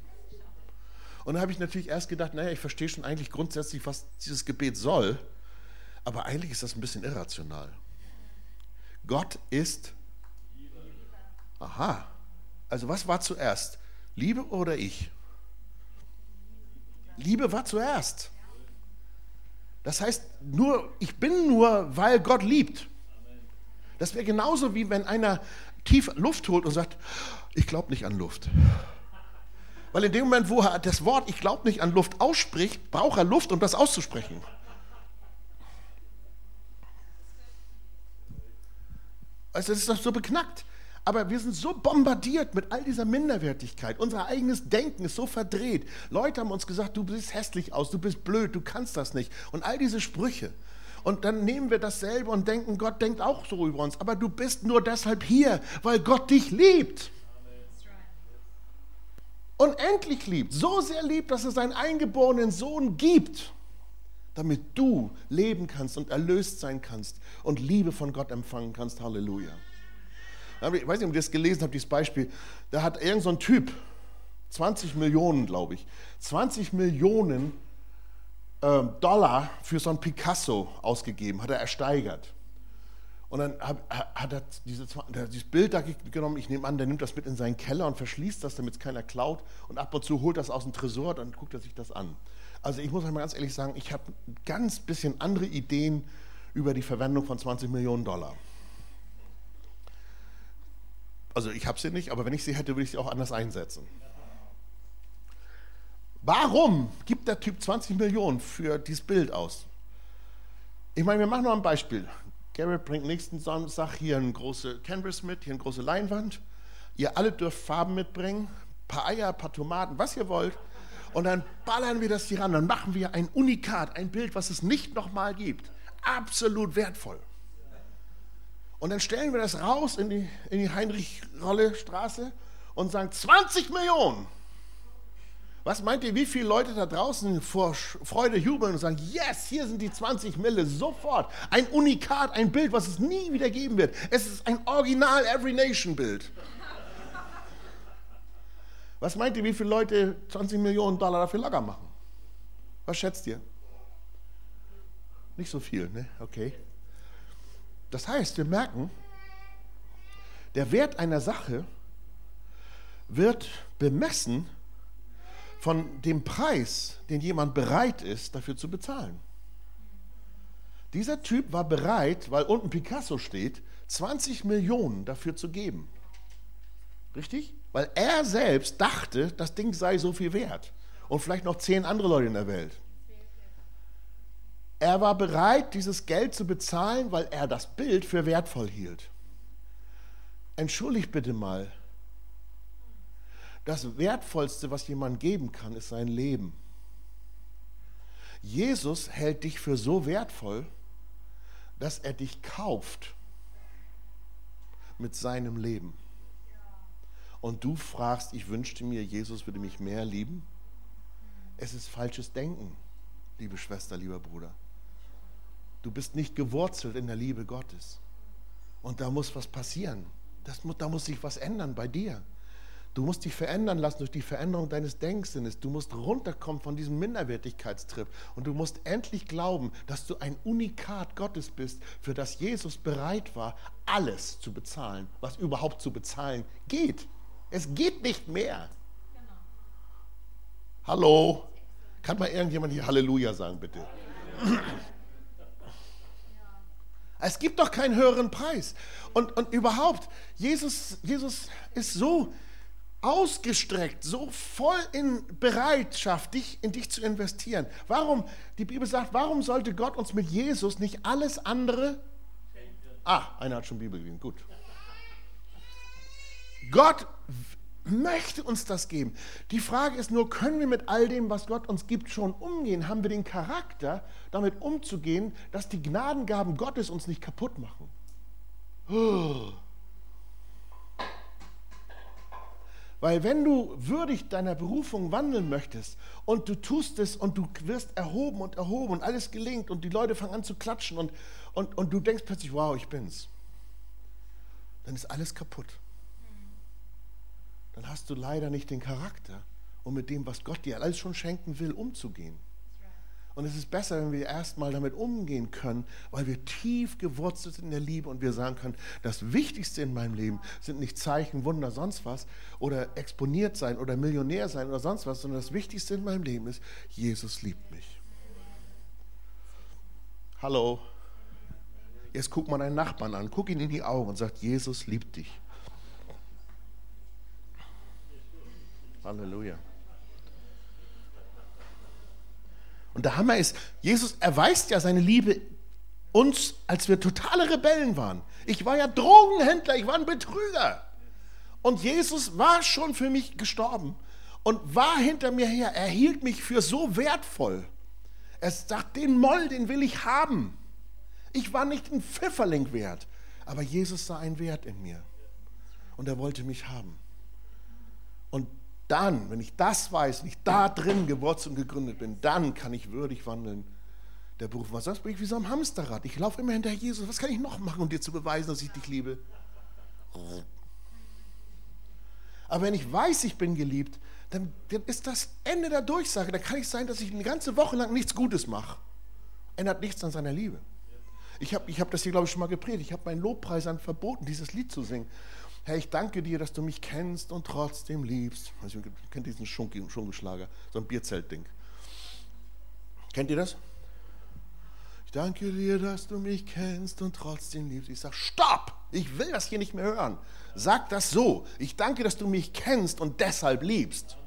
Und da habe ich natürlich erst gedacht, naja, ich verstehe schon eigentlich grundsätzlich, was dieses Gebet soll, aber eigentlich ist das ein bisschen irrational. Gott ist... Aha. Also was war zuerst? Liebe oder ich? Liebe war zuerst. Das heißt, nur, ich bin nur, weil Gott liebt. Das wäre genauso wie wenn einer tief Luft holt und sagt, ich glaube nicht an Luft. Weil in dem Moment, wo er das Wort ich glaube nicht an Luft ausspricht, braucht er Luft, um das auszusprechen. Also das ist doch so beknackt. Aber wir sind so bombardiert mit all dieser Minderwertigkeit. Unser eigenes Denken ist so verdreht. Leute haben uns gesagt, du siehst hässlich aus, du bist blöd, du kannst das nicht. Und all diese Sprüche. Und dann nehmen wir dasselbe und denken, Gott denkt auch so über uns. Aber du bist nur deshalb hier, weil Gott dich liebt. Unendlich liebt. So sehr liebt, dass er seinen eingeborenen Sohn gibt, damit du leben kannst und erlöst sein kannst und Liebe von Gott empfangen kannst. Halleluja. Ich weiß nicht, ob ihr das gelesen habt, dieses Beispiel. Da hat irgendein so Typ, 20 Millionen, glaube ich, 20 Millionen äh, Dollar für so ein Picasso ausgegeben, hat er ersteigert. Und dann hat, er diese, dieses Bild da genommen, ich nehme an, der nimmt das mit in seinen Keller und verschließt das, damit es keiner klaut. Und ab und zu holt das aus dem Tresor, dann guckt er sich das an. Also ich muss euch mal ganz ehrlich sagen, ich habe ein ganz bisschen andere Ideen über die Verwendung von 20 Millionen Dollar. Also ich habe sie nicht, aber wenn ich sie hätte, würde ich sie auch anders einsetzen. Warum gibt der Typ 20 Millionen für dieses Bild aus? Ich meine, wir machen noch ein Beispiel. Garrett bringt nächsten Samstag hier eine große Canvas mit, hier eine große Leinwand. Ihr alle dürft Farben mitbringen, ein paar Eier, ein paar Tomaten, was ihr wollt. Und dann ballern wir das hier ran. Dann machen wir ein Unikat, ein Bild, was es nicht nochmal gibt. Absolut wertvoll. Und dann stellen wir das raus in die, in die Heinrich-Rolle-Straße und sagen 20 Millionen. Was meint ihr, wie viele Leute da draußen vor Freude jubeln und sagen, yes, hier sind die 20 Mille, sofort. Ein Unikat, ein Bild, was es nie wieder geben wird. Es ist ein Original Every Nation Bild. Was meint ihr, wie viele Leute 20 Millionen Dollar dafür locker machen? Was schätzt ihr? Nicht so viel, ne? Okay. Das heißt, wir merken, der Wert einer Sache wird bemessen von dem Preis, den jemand bereit ist, dafür zu bezahlen. Dieser Typ war bereit, weil unten Picasso steht, 20 Millionen dafür zu geben. Richtig? Weil er selbst dachte, das Ding sei so viel wert. Und vielleicht noch zehn andere Leute in der Welt. Er war bereit, dieses Geld zu bezahlen, weil er das Bild für wertvoll hielt. Entschuldigt bitte mal, das Wertvollste, was jemand geben kann, ist sein Leben. Jesus hält dich für so wertvoll, dass er dich kauft mit seinem Leben. Und du fragst, ich wünschte mir, Jesus würde mich mehr lieben. Es ist falsches Denken, liebe Schwester, lieber Bruder. Du bist nicht gewurzelt in der Liebe Gottes. Und da muss was passieren. Das, da muss sich was ändern bei dir. Du musst dich verändern lassen durch die Veränderung deines Denksinnes. Du musst runterkommen von diesem Minderwertigkeitstrip. Und du musst endlich glauben, dass du ein Unikat Gottes bist, für das Jesus bereit war, alles zu bezahlen, was überhaupt zu bezahlen geht. Es geht nicht mehr. Genau. Hallo? Kann mal irgendjemand hier Halleluja sagen, bitte? Es gibt doch keinen höheren Preis. Und, und überhaupt, Jesus, Jesus ist so ausgestreckt, so voll in Bereitschaft, dich, in dich zu investieren. Warum, die Bibel sagt, warum sollte Gott uns mit Jesus nicht alles andere... Ah, einer hat schon Bibel gelesen, gut. Gott möchte uns das geben. Die Frage ist nur, können wir mit all dem, was Gott uns gibt, schon umgehen? Haben wir den Charakter, damit umzugehen, dass die Gnadengaben Gottes uns nicht kaputt machen? Weil wenn du würdig deiner Berufung wandeln möchtest und du tust es und du wirst erhoben und erhoben und alles gelingt und die Leute fangen an zu klatschen und, und, und du denkst plötzlich, wow, ich bin's, dann ist alles kaputt dann hast du leider nicht den Charakter, um mit dem, was Gott dir alles schon schenken will, umzugehen. Und es ist besser, wenn wir erstmal damit umgehen können, weil wir tief gewurzelt sind in der Liebe und wir sagen können, das Wichtigste in meinem Leben sind nicht Zeichen, Wunder, sonst was oder exponiert sein oder Millionär sein oder sonst was, sondern das Wichtigste in meinem Leben ist, Jesus liebt mich. Hallo. Jetzt guck mal deinen Nachbarn an, guck ihn in die Augen und sagt, Jesus liebt dich. Halleluja. Und der Hammer ist, Jesus erweist ja seine Liebe uns, als wir totale Rebellen waren. Ich war ja Drogenhändler, ich war ein Betrüger. Und Jesus war schon für mich gestorben und war hinter mir her. Er hielt mich für so wertvoll. Er sagt, den Moll, den will ich haben. Ich war nicht ein Pfifferling wert, aber Jesus sah einen Wert in mir. Und er wollte mich haben. Dann, wenn ich das weiß, wenn ich da drin gewurzelt und gegründet bin, dann kann ich würdig wandeln. Der Beruf, was sonst bin ich wie so ein Hamsterrad. Ich laufe immer hinter Jesus. Was kann ich noch machen, um dir zu beweisen, dass ich dich liebe? Aber wenn ich weiß, ich bin geliebt, dann, dann ist das Ende der Durchsage. Da kann ich sein, dass ich eine ganze Woche lang nichts Gutes mache. Ändert nichts an seiner Liebe. Ich habe ich hab das hier, glaube ich, schon mal gepredigt. Ich habe meinen Lobpreisern verboten, dieses Lied zu singen. Herr, ich danke dir, dass du mich kennst und trotzdem liebst. Also, ihr kennt diesen Schunkelschlager, so ein Bierzeltding. Kennt ihr das? Ich danke dir, dass du mich kennst und trotzdem liebst. Ich sage, stopp! Ich will das hier nicht mehr hören. Sag das so. Ich danke, dass du mich kennst und deshalb liebst.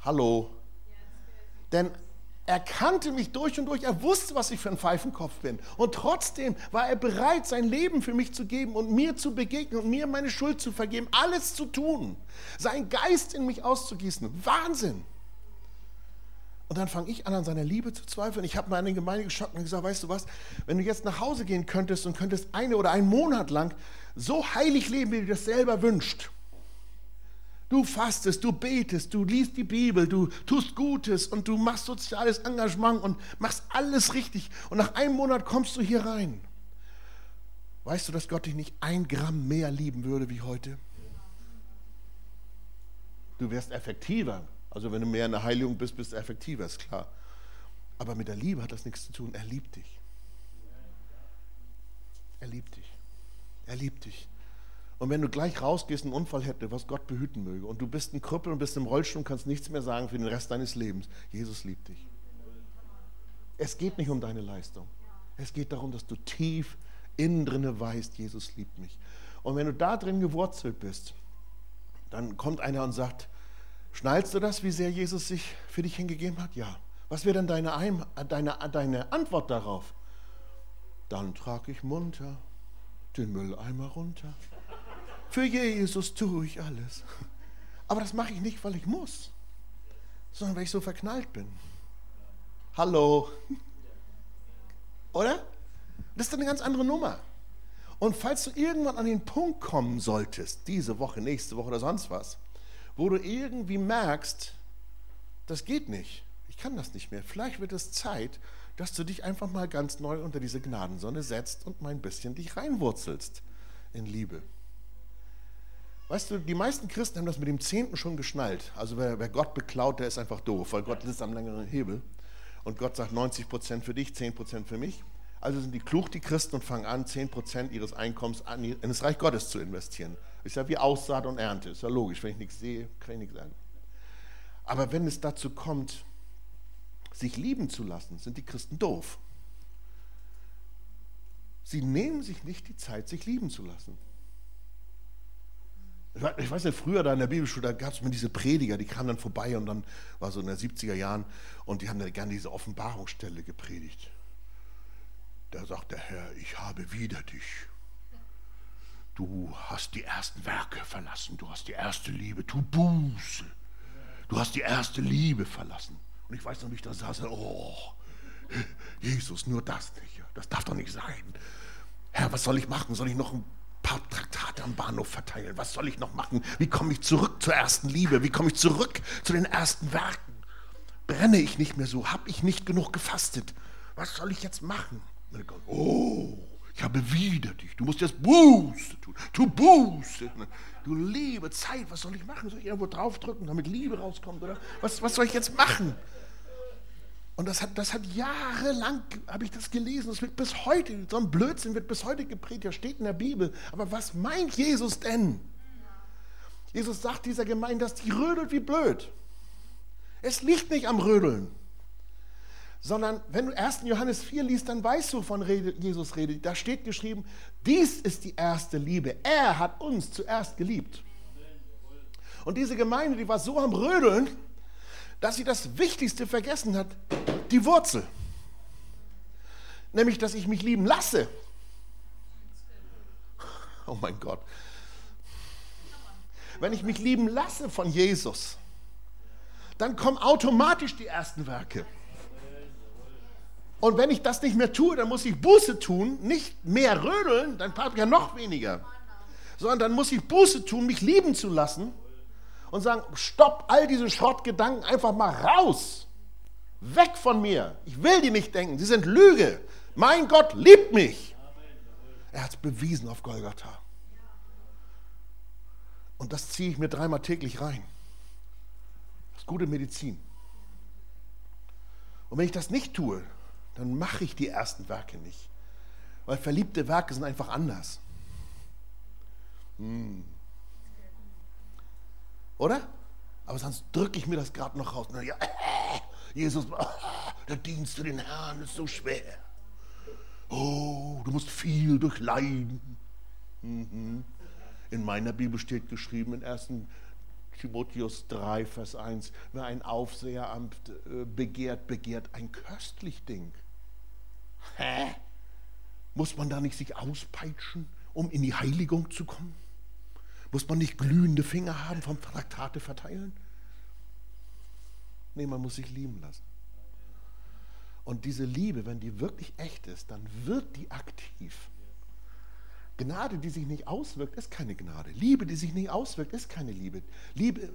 Hallo. Denn er kannte mich durch und durch. Er wusste, was ich für ein Pfeifenkopf bin. Und trotzdem war er bereit, sein Leben für mich zu geben und mir zu begegnen und mir meine Schuld zu vergeben. Alles zu tun. Sein Geist in mich auszugießen. Wahnsinn. Und dann fange ich an, an seiner Liebe zu zweifeln. Ich habe mal in Gemeinde geschockt und gesagt, weißt du was, wenn du jetzt nach Hause gehen könntest und könntest eine oder einen Monat lang so heilig leben, wie du das selber wünschst. Du fastest, du betest, du liest die Bibel, du tust Gutes und du machst soziales Engagement und machst alles richtig. Und nach einem Monat kommst du hier rein. Weißt du, dass Gott dich nicht ein Gramm mehr lieben würde wie heute? Du wärst effektiver. Also wenn du mehr in der Heiligung bist, bist du effektiver, ist klar. Aber mit der Liebe hat das nichts zu tun. Er liebt dich. Er liebt dich. Er liebt dich. Und wenn du gleich rausgehst, einen Unfall hätte, was Gott behüten möge, und du bist ein Krüppel und bist im Rollstuhl und kannst nichts mehr sagen für den Rest deines Lebens, Jesus liebt dich. Es geht nicht um deine Leistung. Es geht darum, dass du tief innen drinne weißt, Jesus liebt mich. Und wenn du da drin gewurzelt bist, dann kommt einer und sagt, Schnallst du das, wie sehr Jesus sich für dich hingegeben hat? Ja. Was wäre denn deine, deine, deine Antwort darauf? Dann trage ich munter den Mülleimer runter. Für Jesus tue ich alles. Aber das mache ich nicht, weil ich muss, sondern weil ich so verknallt bin. Hallo. Oder? Das ist eine ganz andere Nummer. Und falls du irgendwann an den Punkt kommen solltest, diese Woche, nächste Woche oder sonst was, wo du irgendwie merkst, das geht nicht, ich kann das nicht mehr. Vielleicht wird es Zeit, dass du dich einfach mal ganz neu unter diese Gnadensonne setzt und mal ein bisschen dich reinwurzelst in Liebe. Weißt du, die meisten Christen haben das mit dem Zehnten schon geschnallt. Also wer, wer Gott beklaut, der ist einfach doof, weil Gott sitzt am längeren Hebel. Und Gott sagt 90 Prozent für dich, 10 Prozent für mich. Also sind die klug, die Christen, und fangen an, 10 Prozent ihres Einkommens in das Reich Gottes zu investieren. Ist ja wie Aussaat und Ernte. Ist ja logisch. Wenn ich nichts sehe, kann ich nichts sagen. Aber wenn es dazu kommt, sich lieben zu lassen, sind die Christen doof. Sie nehmen sich nicht die Zeit, sich lieben zu lassen. Ich weiß nicht, früher da in der Bibelschule, da gab es mir diese Prediger, die kamen dann vorbei und dann war so in den 70er Jahren und die haben dann gerne diese Offenbarungsstelle gepredigt. Da sagt der Herr, ich habe wieder dich Du hast die ersten Werke verlassen, du hast die erste Liebe, tu Buße. Du hast die erste Liebe verlassen. Und ich weiß noch, ich da saß, oh, Jesus, nur das nicht. Das darf doch nicht sein. Herr, was soll ich machen? Soll ich noch ein paar Traktate am Bahnhof verteilen? Was soll ich noch machen? Wie komme ich zurück zur ersten Liebe? Wie komme ich zurück zu den ersten Werken? Brenne ich nicht mehr so? Habe ich nicht genug gefastet? Was soll ich jetzt machen? Oh, ich habe wieder dich. Du musst jetzt Buße tun. Tu Buße. Du liebe Zeit, was soll ich machen? Soll ich irgendwo draufdrücken, damit Liebe rauskommt? Oder was, was soll ich jetzt machen? Und das hat, das hat jahrelang, habe ich das gelesen, das wird bis heute, so ein Blödsinn wird bis heute gepredigt, ja steht in der Bibel. Aber was meint Jesus denn? Jesus sagt dieser Gemeinde, dass die rödelt wie blöd. Es liegt nicht am Rödeln sondern wenn du 1. Johannes 4 liest, dann weißt du, von Jesus redet. Da steht geschrieben, dies ist die erste Liebe. Er hat uns zuerst geliebt. Und diese Gemeinde, die war so am Rödeln, dass sie das Wichtigste vergessen hat, die Wurzel. Nämlich, dass ich mich lieben lasse. Oh mein Gott. Wenn ich mich lieben lasse von Jesus, dann kommen automatisch die ersten Werke. Und wenn ich das nicht mehr tue, dann muss ich Buße tun, nicht mehr rödeln, dann ich ja noch weniger. Sondern dann muss ich Buße tun, mich lieben zu lassen und sagen, stopp all diese Schrottgedanken einfach mal raus. Weg von mir. Ich will die nicht denken. Sie sind Lüge. Mein Gott liebt mich. Er hat es bewiesen auf Golgatha. Und das ziehe ich mir dreimal täglich rein. Das ist gute Medizin. Und wenn ich das nicht tue, dann mache ich die ersten Werke nicht. Weil verliebte Werke sind einfach anders. Hm. Oder? Aber sonst drücke ich mir das gerade noch raus. Ja, Jesus, der Dienst für den Herrn ist so schwer. Oh, du musst viel durchleiden. Mhm. In meiner Bibel steht geschrieben in 1. Timotheus 3, Vers 1, wer ein Aufseheramt äh, begehrt, begehrt ein köstlich Ding. Hä? Muss man da nicht sich auspeitschen, um in die Heiligung zu kommen? Muss man nicht glühende Finger haben vom Traktate verteilen? Nee, man muss sich lieben lassen. Und diese Liebe, wenn die wirklich echt ist, dann wird die aktiv. Gnade, die sich nicht auswirkt, ist keine Gnade. Liebe, die sich nicht auswirkt, ist keine Liebe. Liebe,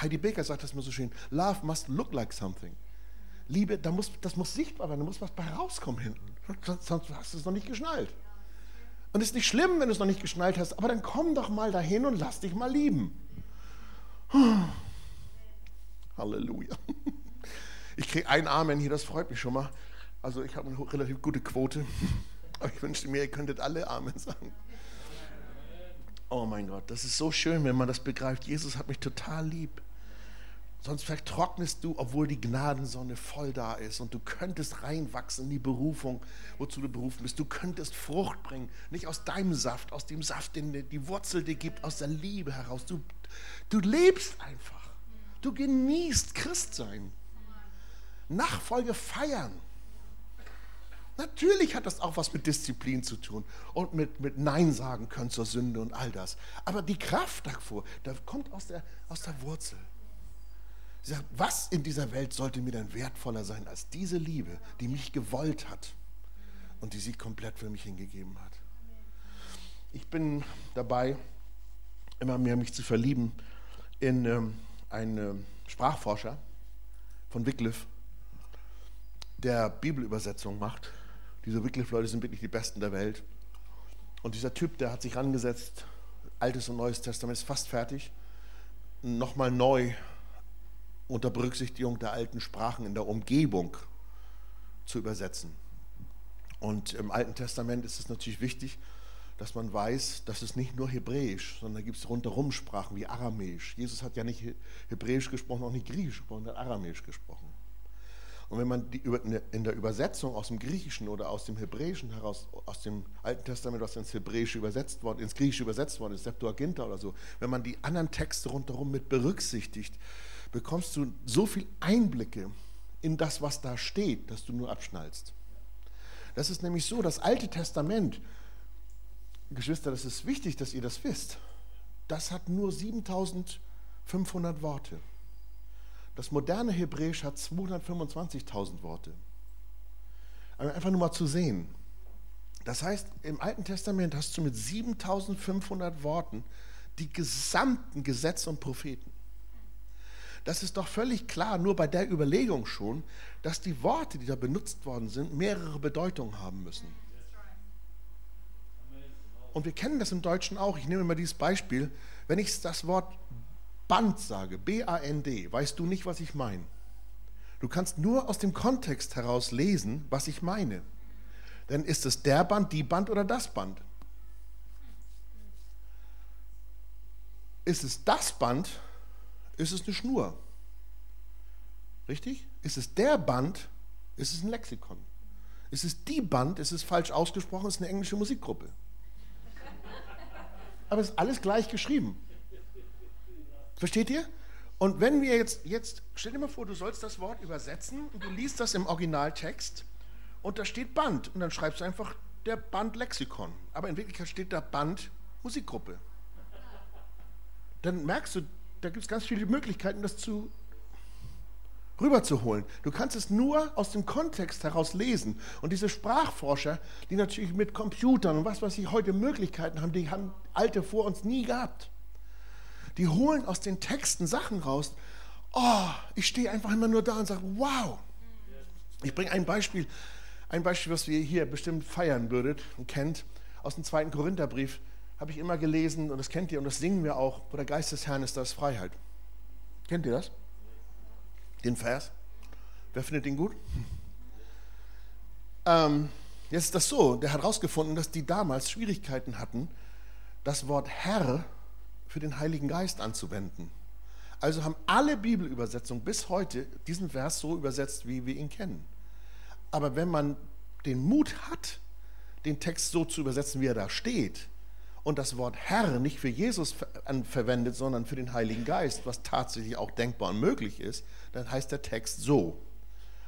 Heidi Baker sagt das mal so schön, Love must look like something. Liebe, da muss, das muss sichtbar werden, da muss was bei rauskommen hinten. Sonst hast du es noch nicht geschnallt. Und es ist nicht schlimm, wenn du es noch nicht geschnallt hast, aber dann komm doch mal dahin und lass dich mal lieben. Halleluja. Ich kriege ein Amen hier, das freut mich schon mal. Also ich habe eine relativ gute Quote. Aber ich wünschte mir, ihr könntet alle Amen sagen. Oh mein Gott, das ist so schön, wenn man das begreift. Jesus hat mich total lieb. Sonst vertrocknest du, obwohl die Gnadensonne voll da ist und du könntest reinwachsen in die Berufung, wozu du berufen bist. Du könntest Frucht bringen, nicht aus deinem Saft, aus dem Saft, den die Wurzel dir gibt, aus der Liebe heraus. Du, du lebst einfach. Du genießt Christsein. Nachfolge feiern. Natürlich hat das auch was mit Disziplin zu tun und mit, mit Nein sagen können zur Sünde und all das. Aber die Kraft davor, da kommt aus der, aus der Wurzel. Sie sagt, was in dieser Welt sollte mir denn wertvoller sein als diese Liebe, die mich gewollt hat und die sie komplett für mich hingegeben hat. Ich bin dabei, immer mehr mich zu verlieben in ähm, einen ähm, Sprachforscher von Wycliffe, der Bibelübersetzung macht. Diese Wycliffe-Leute sind wirklich die Besten der Welt. Und dieser Typ, der hat sich rangesetzt, Altes und Neues Testament ist fast fertig, nochmal neu unter Berücksichtigung der alten Sprachen in der Umgebung zu übersetzen. Und im Alten Testament ist es natürlich wichtig, dass man weiß, dass es nicht nur Hebräisch, sondern da gibt es rundherum Sprachen wie Aramäisch. Jesus hat ja nicht Hebräisch gesprochen, auch nicht Griechisch gesprochen, er hat Aramäisch gesprochen. Und wenn man die, in der Übersetzung aus dem Griechischen oder aus dem Hebräischen heraus, aus dem Alten Testament, was ins Hebräische übersetzt worden, ins Griechische übersetzt worden ist, Septuaginta oder so, wenn man die anderen Texte rundherum mit berücksichtigt, bekommst du so viel Einblicke in das, was da steht, dass du nur abschnallst. Das ist nämlich so, das Alte Testament, Geschwister, das ist wichtig, dass ihr das wisst, das hat nur 7500 Worte. Das moderne Hebräisch hat 225.000 Worte. Einfach nur mal zu sehen. Das heißt, im Alten Testament hast du mit 7500 Worten die gesamten Gesetze und Propheten das ist doch völlig klar, nur bei der Überlegung schon, dass die Worte, die da benutzt worden sind, mehrere Bedeutungen haben müssen. Und wir kennen das im Deutschen auch. Ich nehme mal dieses Beispiel. Wenn ich das Wort Band sage, B-A-N-D, weißt du nicht, was ich meine. Du kannst nur aus dem Kontext heraus lesen, was ich meine. Denn ist es der Band, die Band oder das Band? Ist es das Band, ist es eine Schnur. Richtig? Ist es der Band, ist es ein Lexikon. Ist es die Band, ist es falsch ausgesprochen, ist eine englische Musikgruppe. Aber es ist alles gleich geschrieben. Versteht ihr? Und wenn wir jetzt, jetzt, stell dir mal vor, du sollst das Wort übersetzen und du liest das im Originaltext und da steht Band und dann schreibst du einfach der Band Lexikon. Aber in Wirklichkeit steht da Band Musikgruppe. Dann merkst du, da gibt es ganz viele Möglichkeiten, das zu rüberzuholen. Du kannst es nur aus dem Kontext heraus lesen. Und diese Sprachforscher, die natürlich mit Computern und was weiß ich heute Möglichkeiten haben, die haben alte vor uns nie gehabt. Die holen aus den Texten Sachen raus. Oh, ich stehe einfach immer nur da und sage, wow. Ich bringe ein Beispiel, ein Beispiel, was ihr hier bestimmt feiern würdet und kennt, aus dem zweiten Korintherbrief habe ich immer gelesen und das kennt ihr und das singen wir auch, wo der Geist des Herrn ist, da ist Freiheit. Kennt ihr das? Den Vers? Wer findet den gut? Ähm, jetzt ist das so, der hat herausgefunden, dass die damals Schwierigkeiten hatten, das Wort Herr für den Heiligen Geist anzuwenden. Also haben alle Bibelübersetzungen bis heute diesen Vers so übersetzt, wie wir ihn kennen. Aber wenn man den Mut hat, den Text so zu übersetzen, wie er da steht, und das Wort Herr nicht für Jesus verwendet, sondern für den Heiligen Geist, was tatsächlich auch denkbar und möglich ist, dann heißt der Text so,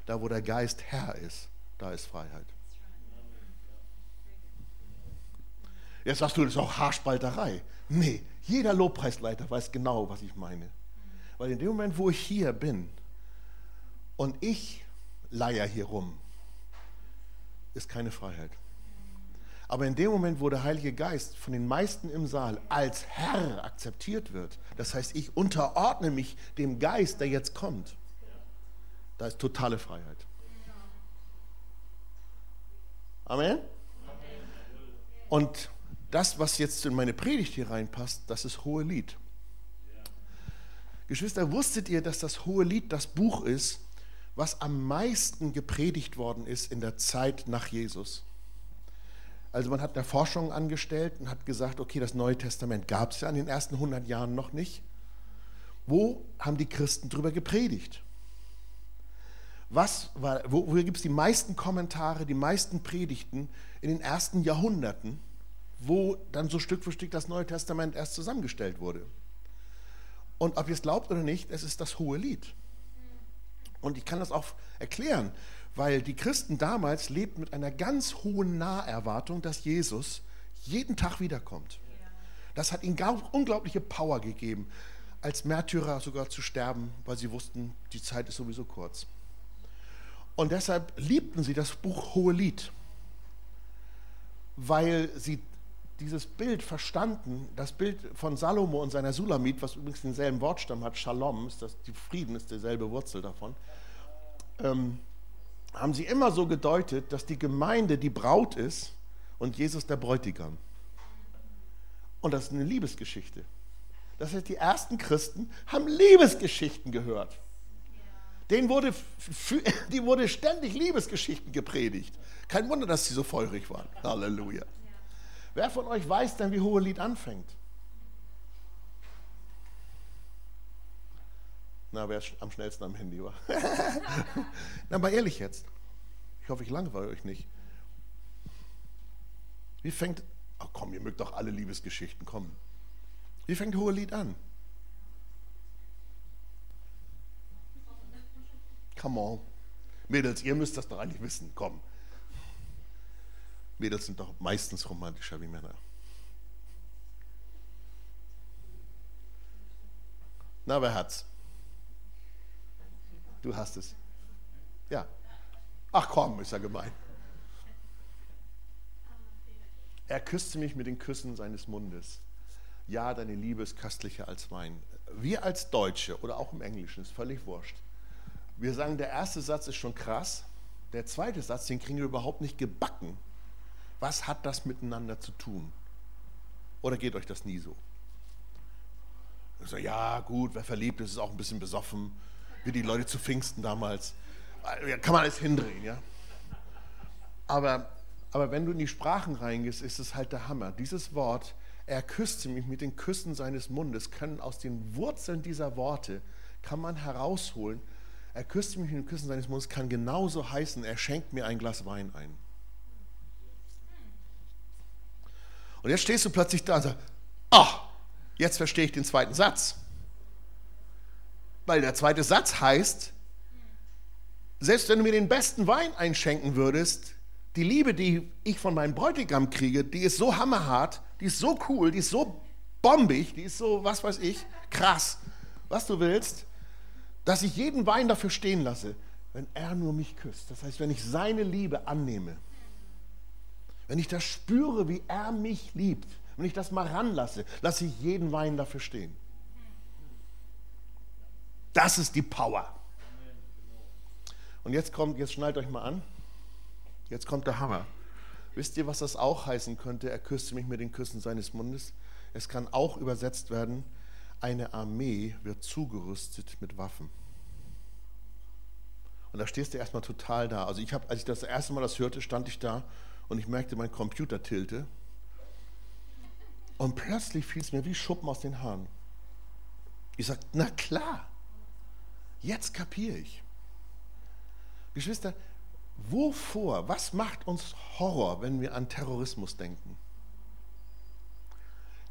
da wo der Geist Herr ist, da ist Freiheit. Jetzt sagst du, das ist auch Haarspalterei. Nee, jeder Lobpreisleiter weiß genau, was ich meine. Weil in dem Moment, wo ich hier bin und ich leier hier rum, ist keine Freiheit. Aber in dem Moment, wo der Heilige Geist von den meisten im Saal als Herr akzeptiert wird, das heißt, ich unterordne mich dem Geist, der jetzt kommt, da ist totale Freiheit. Amen? Und das, was jetzt in meine Predigt hier reinpasst, das ist hohe Lied. Geschwister, wusstet ihr, dass das hohe Lied das Buch ist, was am meisten gepredigt worden ist in der Zeit nach Jesus? Also man hat eine Forschung angestellt und hat gesagt, okay, das Neue Testament gab es ja in den ersten 100 Jahren noch nicht. Wo haben die Christen darüber gepredigt? Was war, wo, wo gibt es die meisten Kommentare, die meisten Predigten in den ersten Jahrhunderten, wo dann so Stück für Stück das Neue Testament erst zusammengestellt wurde? Und ob ihr es glaubt oder nicht, es ist das hohe Lied. Und ich kann das auch erklären weil die Christen damals lebten mit einer ganz hohen Naherwartung, dass Jesus jeden Tag wiederkommt. Das hat ihnen unglaubliche Power gegeben, als Märtyrer sogar zu sterben, weil sie wussten, die Zeit ist sowieso kurz. Und deshalb liebten sie das Buch Hohelied, weil sie dieses Bild verstanden, das Bild von Salomo und seiner Sulamit, was übrigens denselben Wortstamm hat, Shalom, ist das, die Frieden ist dieselbe Wurzel davon. Ähm, haben sie immer so gedeutet, dass die Gemeinde die Braut ist und Jesus der Bräutigam. Und das ist eine Liebesgeschichte. Das heißt, die ersten Christen haben Liebesgeschichten gehört. Denen wurde, die wurde ständig Liebesgeschichten gepredigt. Kein Wunder, dass sie so feurig waren. Halleluja. Wer von euch weiß denn, wie Hohelied anfängt? Na, wer am schnellsten am Handy war. Na, aber ehrlich jetzt. Ich hoffe, ich langweile euch nicht. Wie fängt, ach komm, ihr mögt doch alle Liebesgeschichten kommen. Wie fängt Hohelied an? Come on. Mädels, ihr müsst das doch eigentlich wissen. Komm. Mädels sind doch meistens romantischer wie Männer. Na, wer hat's? Du hast es. Ja. Ach komm, ist ja gemein. Er küsste mich mit den Küssen seines Mundes. Ja, deine Liebe ist köstlicher als Wein. Wir als Deutsche oder auch im Englischen ist völlig wurscht. Wir sagen, der erste Satz ist schon krass. Der zweite Satz, den kriegen wir überhaupt nicht gebacken. Was hat das miteinander zu tun? Oder geht euch das nie so? so ja, gut, wer verliebt ist, ist auch ein bisschen besoffen wie die Leute zu Pfingsten damals. Kann man alles hindrehen, ja. Aber, aber wenn du in die Sprachen reingehst, ist es halt der Hammer. Dieses Wort, er küsste mich mit den Küssen seines Mundes, können aus den Wurzeln dieser Worte, kann man herausholen, er küsste mich mit den Küssen seines Mundes, kann genauso heißen, er schenkt mir ein Glas Wein ein. Und jetzt stehst du plötzlich da und sagst, ach, jetzt verstehe ich den zweiten Satz. Weil der zweite Satz heißt, selbst wenn du mir den besten Wein einschenken würdest, die Liebe, die ich von meinem Bräutigam kriege, die ist so hammerhart, die ist so cool, die ist so bombig, die ist so, was weiß ich, krass, was du willst, dass ich jeden Wein dafür stehen lasse, wenn er nur mich küsst. Das heißt, wenn ich seine Liebe annehme, wenn ich das spüre, wie er mich liebt, wenn ich das mal ranlasse, lasse ich jeden Wein dafür stehen. Das ist die Power. Und jetzt kommt, jetzt schnallt euch mal an. Jetzt kommt der Hammer. Wisst ihr, was das auch heißen könnte? Er küsste mich mit den Küssen seines Mundes. Es kann auch übersetzt werden, eine Armee wird zugerüstet mit Waffen. Und da stehst du erstmal total da. Also ich habe, als ich das erste Mal das hörte, stand ich da und ich merkte, mein Computer tilte. Und plötzlich fiel es mir wie Schuppen aus den Haaren. Ich sagte, na klar, Jetzt kapiere ich. Geschwister, wovor, was macht uns Horror, wenn wir an Terrorismus denken?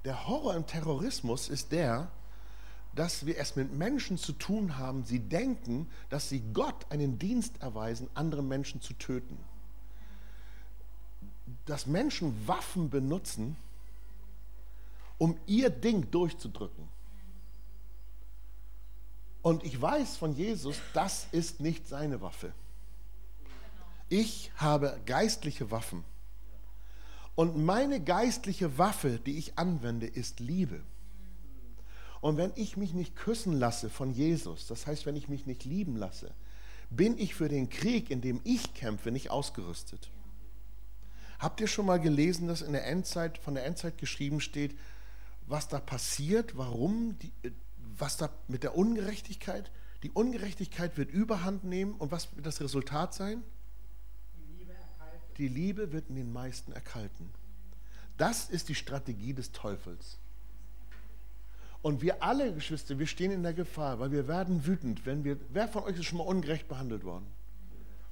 Der Horror im Terrorismus ist der, dass wir es mit Menschen zu tun haben, sie denken, dass sie Gott einen Dienst erweisen, andere Menschen zu töten. Dass Menschen Waffen benutzen, um ihr Ding durchzudrücken. Und ich weiß von Jesus, das ist nicht seine Waffe. Ich habe geistliche Waffen. Und meine geistliche Waffe, die ich anwende, ist Liebe. Und wenn ich mich nicht küssen lasse von Jesus, das heißt, wenn ich mich nicht lieben lasse, bin ich für den Krieg, in dem ich kämpfe, nicht ausgerüstet. Habt ihr schon mal gelesen, dass in der Endzeit, von der Endzeit geschrieben steht, was da passiert, warum, die, was da mit der Ungerechtigkeit? Die Ungerechtigkeit wird überhand nehmen und was wird das Resultat sein? Die Liebe, wird in den meisten erkalten. Das ist die Strategie des Teufels. Und wir alle, Geschwister, wir stehen in der Gefahr, weil wir werden wütend, wenn wir. Wer von euch ist schon mal ungerecht behandelt worden?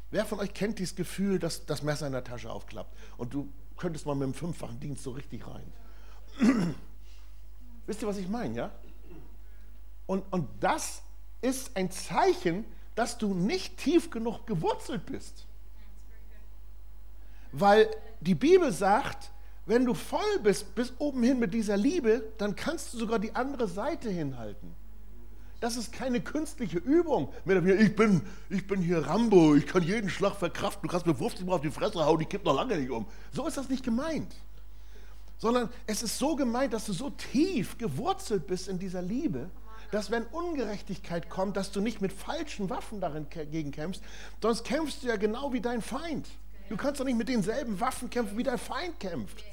Wer von euch kennt dieses Gefühl, dass das Messer in der Tasche aufklappt und du könntest mal mit dem fünffachen Dienst so richtig rein? Wisst ihr, was ich meine, ja? Und, und das ist ein Zeichen, dass du nicht tief genug gewurzelt bist. Weil die Bibel sagt, wenn du voll bist, bis oben hin mit dieser Liebe, dann kannst du sogar die andere Seite hinhalten. Das ist keine künstliche Übung. Ich bin, ich bin hier Rambo, ich kann jeden Schlag verkraften, du kannst mir 50 Mal auf die Fresse hauen, die kippt noch lange nicht um. So ist das nicht gemeint. Sondern es ist so gemeint, dass du so tief gewurzelt bist in dieser Liebe, dass wenn Ungerechtigkeit kommt, dass du nicht mit falschen Waffen dagegen kämpfst, sonst kämpfst du ja genau wie dein Feind. Du kannst doch nicht mit denselben Waffen kämpfen, wie dein Feind kämpft.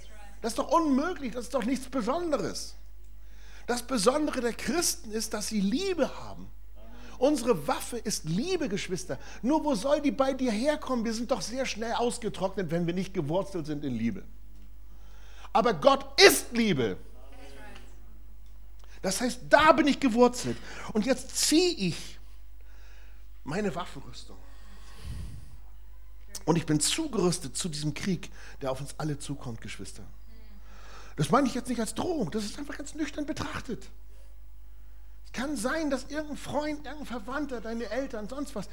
Das ist doch unmöglich, das ist doch nichts Besonderes. Das Besondere der Christen ist, dass sie Liebe haben. Unsere Waffe ist Liebe, Geschwister. Nur wo soll die bei dir herkommen? Wir sind doch sehr schnell ausgetrocknet, wenn wir nicht gewurzelt sind in Liebe. Aber Gott ist Liebe. Das heißt, da bin ich gewurzelt. Und jetzt ziehe ich meine Waffenrüstung. Und ich bin zugerüstet zu diesem Krieg, der auf uns alle zukommt, Geschwister. Das meine ich jetzt nicht als Drohung, das ist einfach ganz nüchtern betrachtet. Es kann sein, dass irgendein Freund, irgendein Verwandter, deine Eltern, sonst was,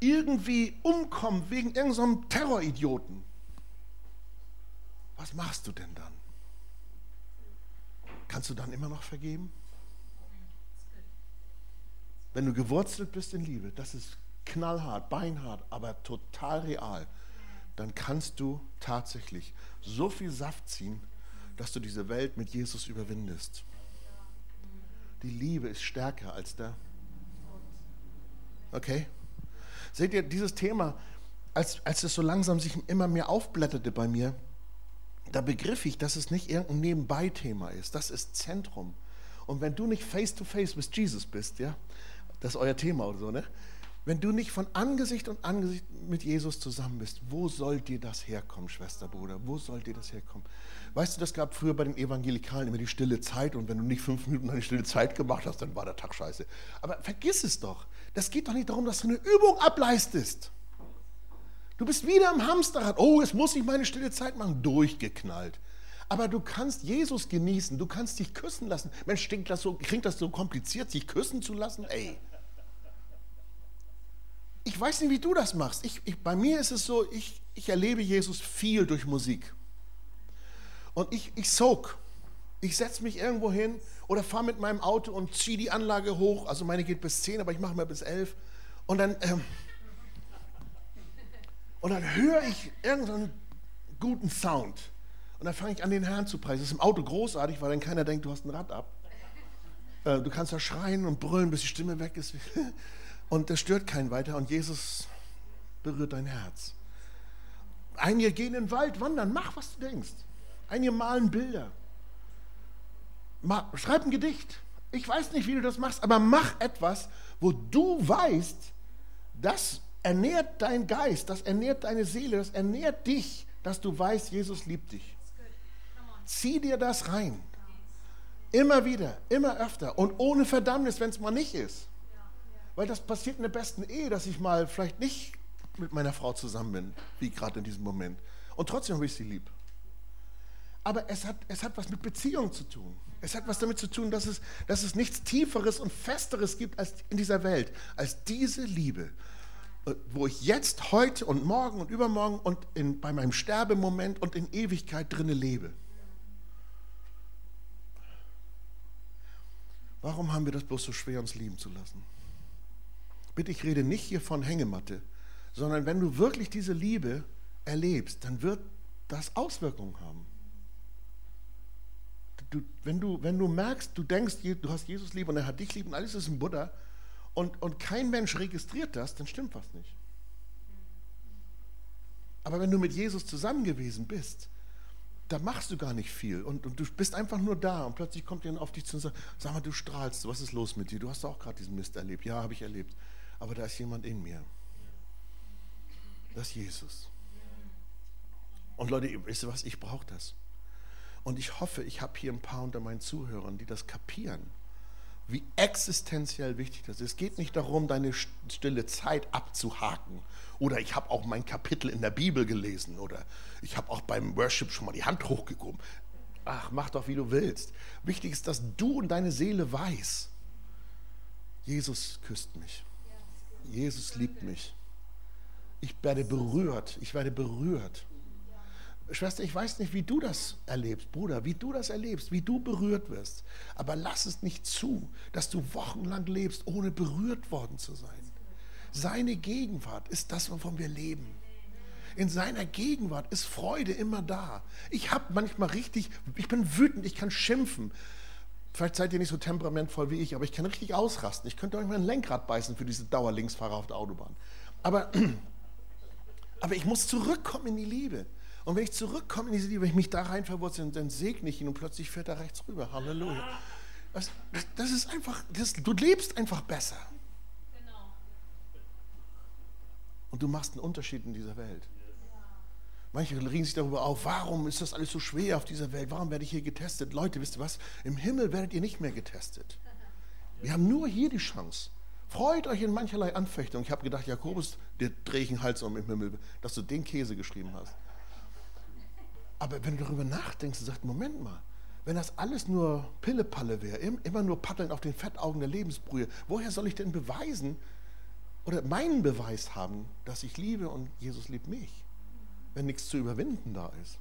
irgendwie umkommt wegen irgendeinem so Terroridioten. Was machst du denn dann? Kannst du dann immer noch vergeben? Wenn du gewurzelt bist in Liebe, das ist knallhart, beinhart, aber total real, dann kannst du tatsächlich so viel Saft ziehen, dass du diese Welt mit Jesus überwindest. Die Liebe ist stärker als der. Okay? Seht ihr, dieses Thema, als, als es so langsam sich immer mehr aufblätterte bei mir, da begriff ich, dass es nicht irgendein Nebenbei-Thema ist. Das ist Zentrum. Und wenn du nicht face-to-face mit Jesus bist, ja, das ist euer Thema oder so, ne? Wenn du nicht von Angesicht und Angesicht mit Jesus zusammen bist, wo soll dir das herkommen, Schwester, Bruder? Wo soll dir das herkommen? Weißt du, das gab früher bei den Evangelikalen immer die stille Zeit und wenn du nicht fünf Minuten eine stille Zeit gemacht hast, dann war der Tag scheiße. Aber vergiss es doch. Das geht doch nicht darum, dass du eine Übung ableistest. Du bist wieder am Hamsterrad. Oh, jetzt muss ich meine stille Zeit machen. Durchgeknallt. Aber du kannst Jesus genießen. Du kannst dich küssen lassen. Mensch, klingt das so, klingt das so kompliziert, sich küssen zu lassen? Ey ich weiß nicht, wie du das machst. Ich, ich, bei mir ist es so, ich, ich erlebe Jesus viel durch Musik. Und ich, ich soak. Ich setze mich irgendwo hin oder fahre mit meinem Auto und ziehe die Anlage hoch. Also meine geht bis 10, aber ich mache mal bis 11. Und dann, ähm, und dann höre ich irgendeinen guten Sound. Und dann fange ich an, den Herrn zu preisen. Das ist im Auto großartig, weil dann keiner denkt, du hast ein Rad ab. Äh, du kannst da schreien und brüllen, bis die Stimme weg ist. Und das stört keinen weiter und Jesus berührt dein Herz. Einige gehen in den Wald wandern, mach, was du denkst. Einige malen Bilder. Schreib ein Gedicht. Ich weiß nicht, wie du das machst, aber mach etwas, wo du weißt, das ernährt dein Geist, das ernährt deine Seele, das ernährt dich, dass du weißt, Jesus liebt dich. Zieh dir das rein. Immer wieder, immer öfter und ohne Verdammnis, wenn es mal nicht ist. Weil das passiert in der besten Ehe, dass ich mal vielleicht nicht mit meiner Frau zusammen bin, wie gerade in diesem Moment. Und trotzdem habe ich sie lieb. Aber es hat, es hat was mit Beziehung zu tun. Es hat was damit zu tun, dass es, dass es nichts Tieferes und Festeres gibt als in dieser Welt, als diese Liebe, wo ich jetzt, heute und morgen und übermorgen und in, bei meinem Sterbemoment und in Ewigkeit drinne lebe. Warum haben wir das bloß so schwer, uns lieben zu lassen? Bitte, ich rede nicht hier von Hängematte. sondern wenn du wirklich diese Liebe erlebst, dann wird das Auswirkungen haben. Du, wenn, du, wenn du merkst, du denkst, du hast Jesus lieb und er hat dich lieb und alles ist ein Buddha und, und kein Mensch registriert das, dann stimmt was nicht. Aber wenn du mit Jesus zusammen gewesen bist, da machst du gar nicht viel und, und, du bist einfach nur da und plötzlich kommt jemand auf dich zu und sagt, sag mal, du strahlst, was ist los mit dir? Du hast auch gerade diesen Mist erlebt. Ja, habe ich erlebt. Aber da ist jemand in mir. Das ist Jesus. Und Leute, wisst ihr was, ich brauche das. Und ich hoffe, ich habe hier ein paar unter meinen Zuhörern, die das kapieren, wie existenziell wichtig das ist. Es geht nicht darum, deine stille Zeit abzuhaken. Oder ich habe auch mein Kapitel in der Bibel gelesen. Oder ich habe auch beim Worship schon mal die Hand hochgehoben. Ach, mach doch, wie du willst. Wichtig ist, dass du und deine Seele weiß, Jesus küsst mich. Jesus liebt mich. Ich werde berührt. Ich werde berührt. Schwester, ich weiß nicht, wie du das erlebst, Bruder, wie du das erlebst, wie du berührt wirst. Aber lass es nicht zu, dass du wochenlang lebst, ohne berührt worden zu sein. Seine Gegenwart ist das, wovon wir leben. In seiner Gegenwart ist Freude immer da. Ich habe manchmal richtig, ich bin wütend, ich kann schimpfen. Vielleicht seid ihr nicht so temperamentvoll wie ich, aber ich kann richtig ausrasten. Ich könnte euch mal ein Lenkrad beißen für diese Dauerlinksfahrer auf der Autobahn. Aber, aber ich muss zurückkommen in die Liebe. Und wenn ich zurückkomme in diese Liebe, wenn ich mich da rein verwurzele, dann segne ich ihn und plötzlich fährt er rechts rüber. Halleluja. Das, das ist einfach, das, du lebst einfach besser. Und du machst einen Unterschied in dieser Welt. Manche regen sich darüber auf, warum ist das alles so schwer auf dieser Welt? Warum werde ich hier getestet? Leute, wisst ihr was? Im Himmel werdet ihr nicht mehr getestet. Wir haben nur hier die Chance. Freut euch in mancherlei Anfechtung. Ich habe gedacht, Jakobus, dir drehe ich den Hals um im Himmel, dass du den Käse geschrieben hast. Aber wenn du darüber nachdenkst und sagst, Moment mal, wenn das alles nur Pillepalle wäre, immer nur paddeln auf den Fettaugen der Lebensbrühe, woher soll ich denn beweisen oder meinen Beweis haben, dass ich liebe und Jesus liebt mich, wenn nichts zu überwinden da ist?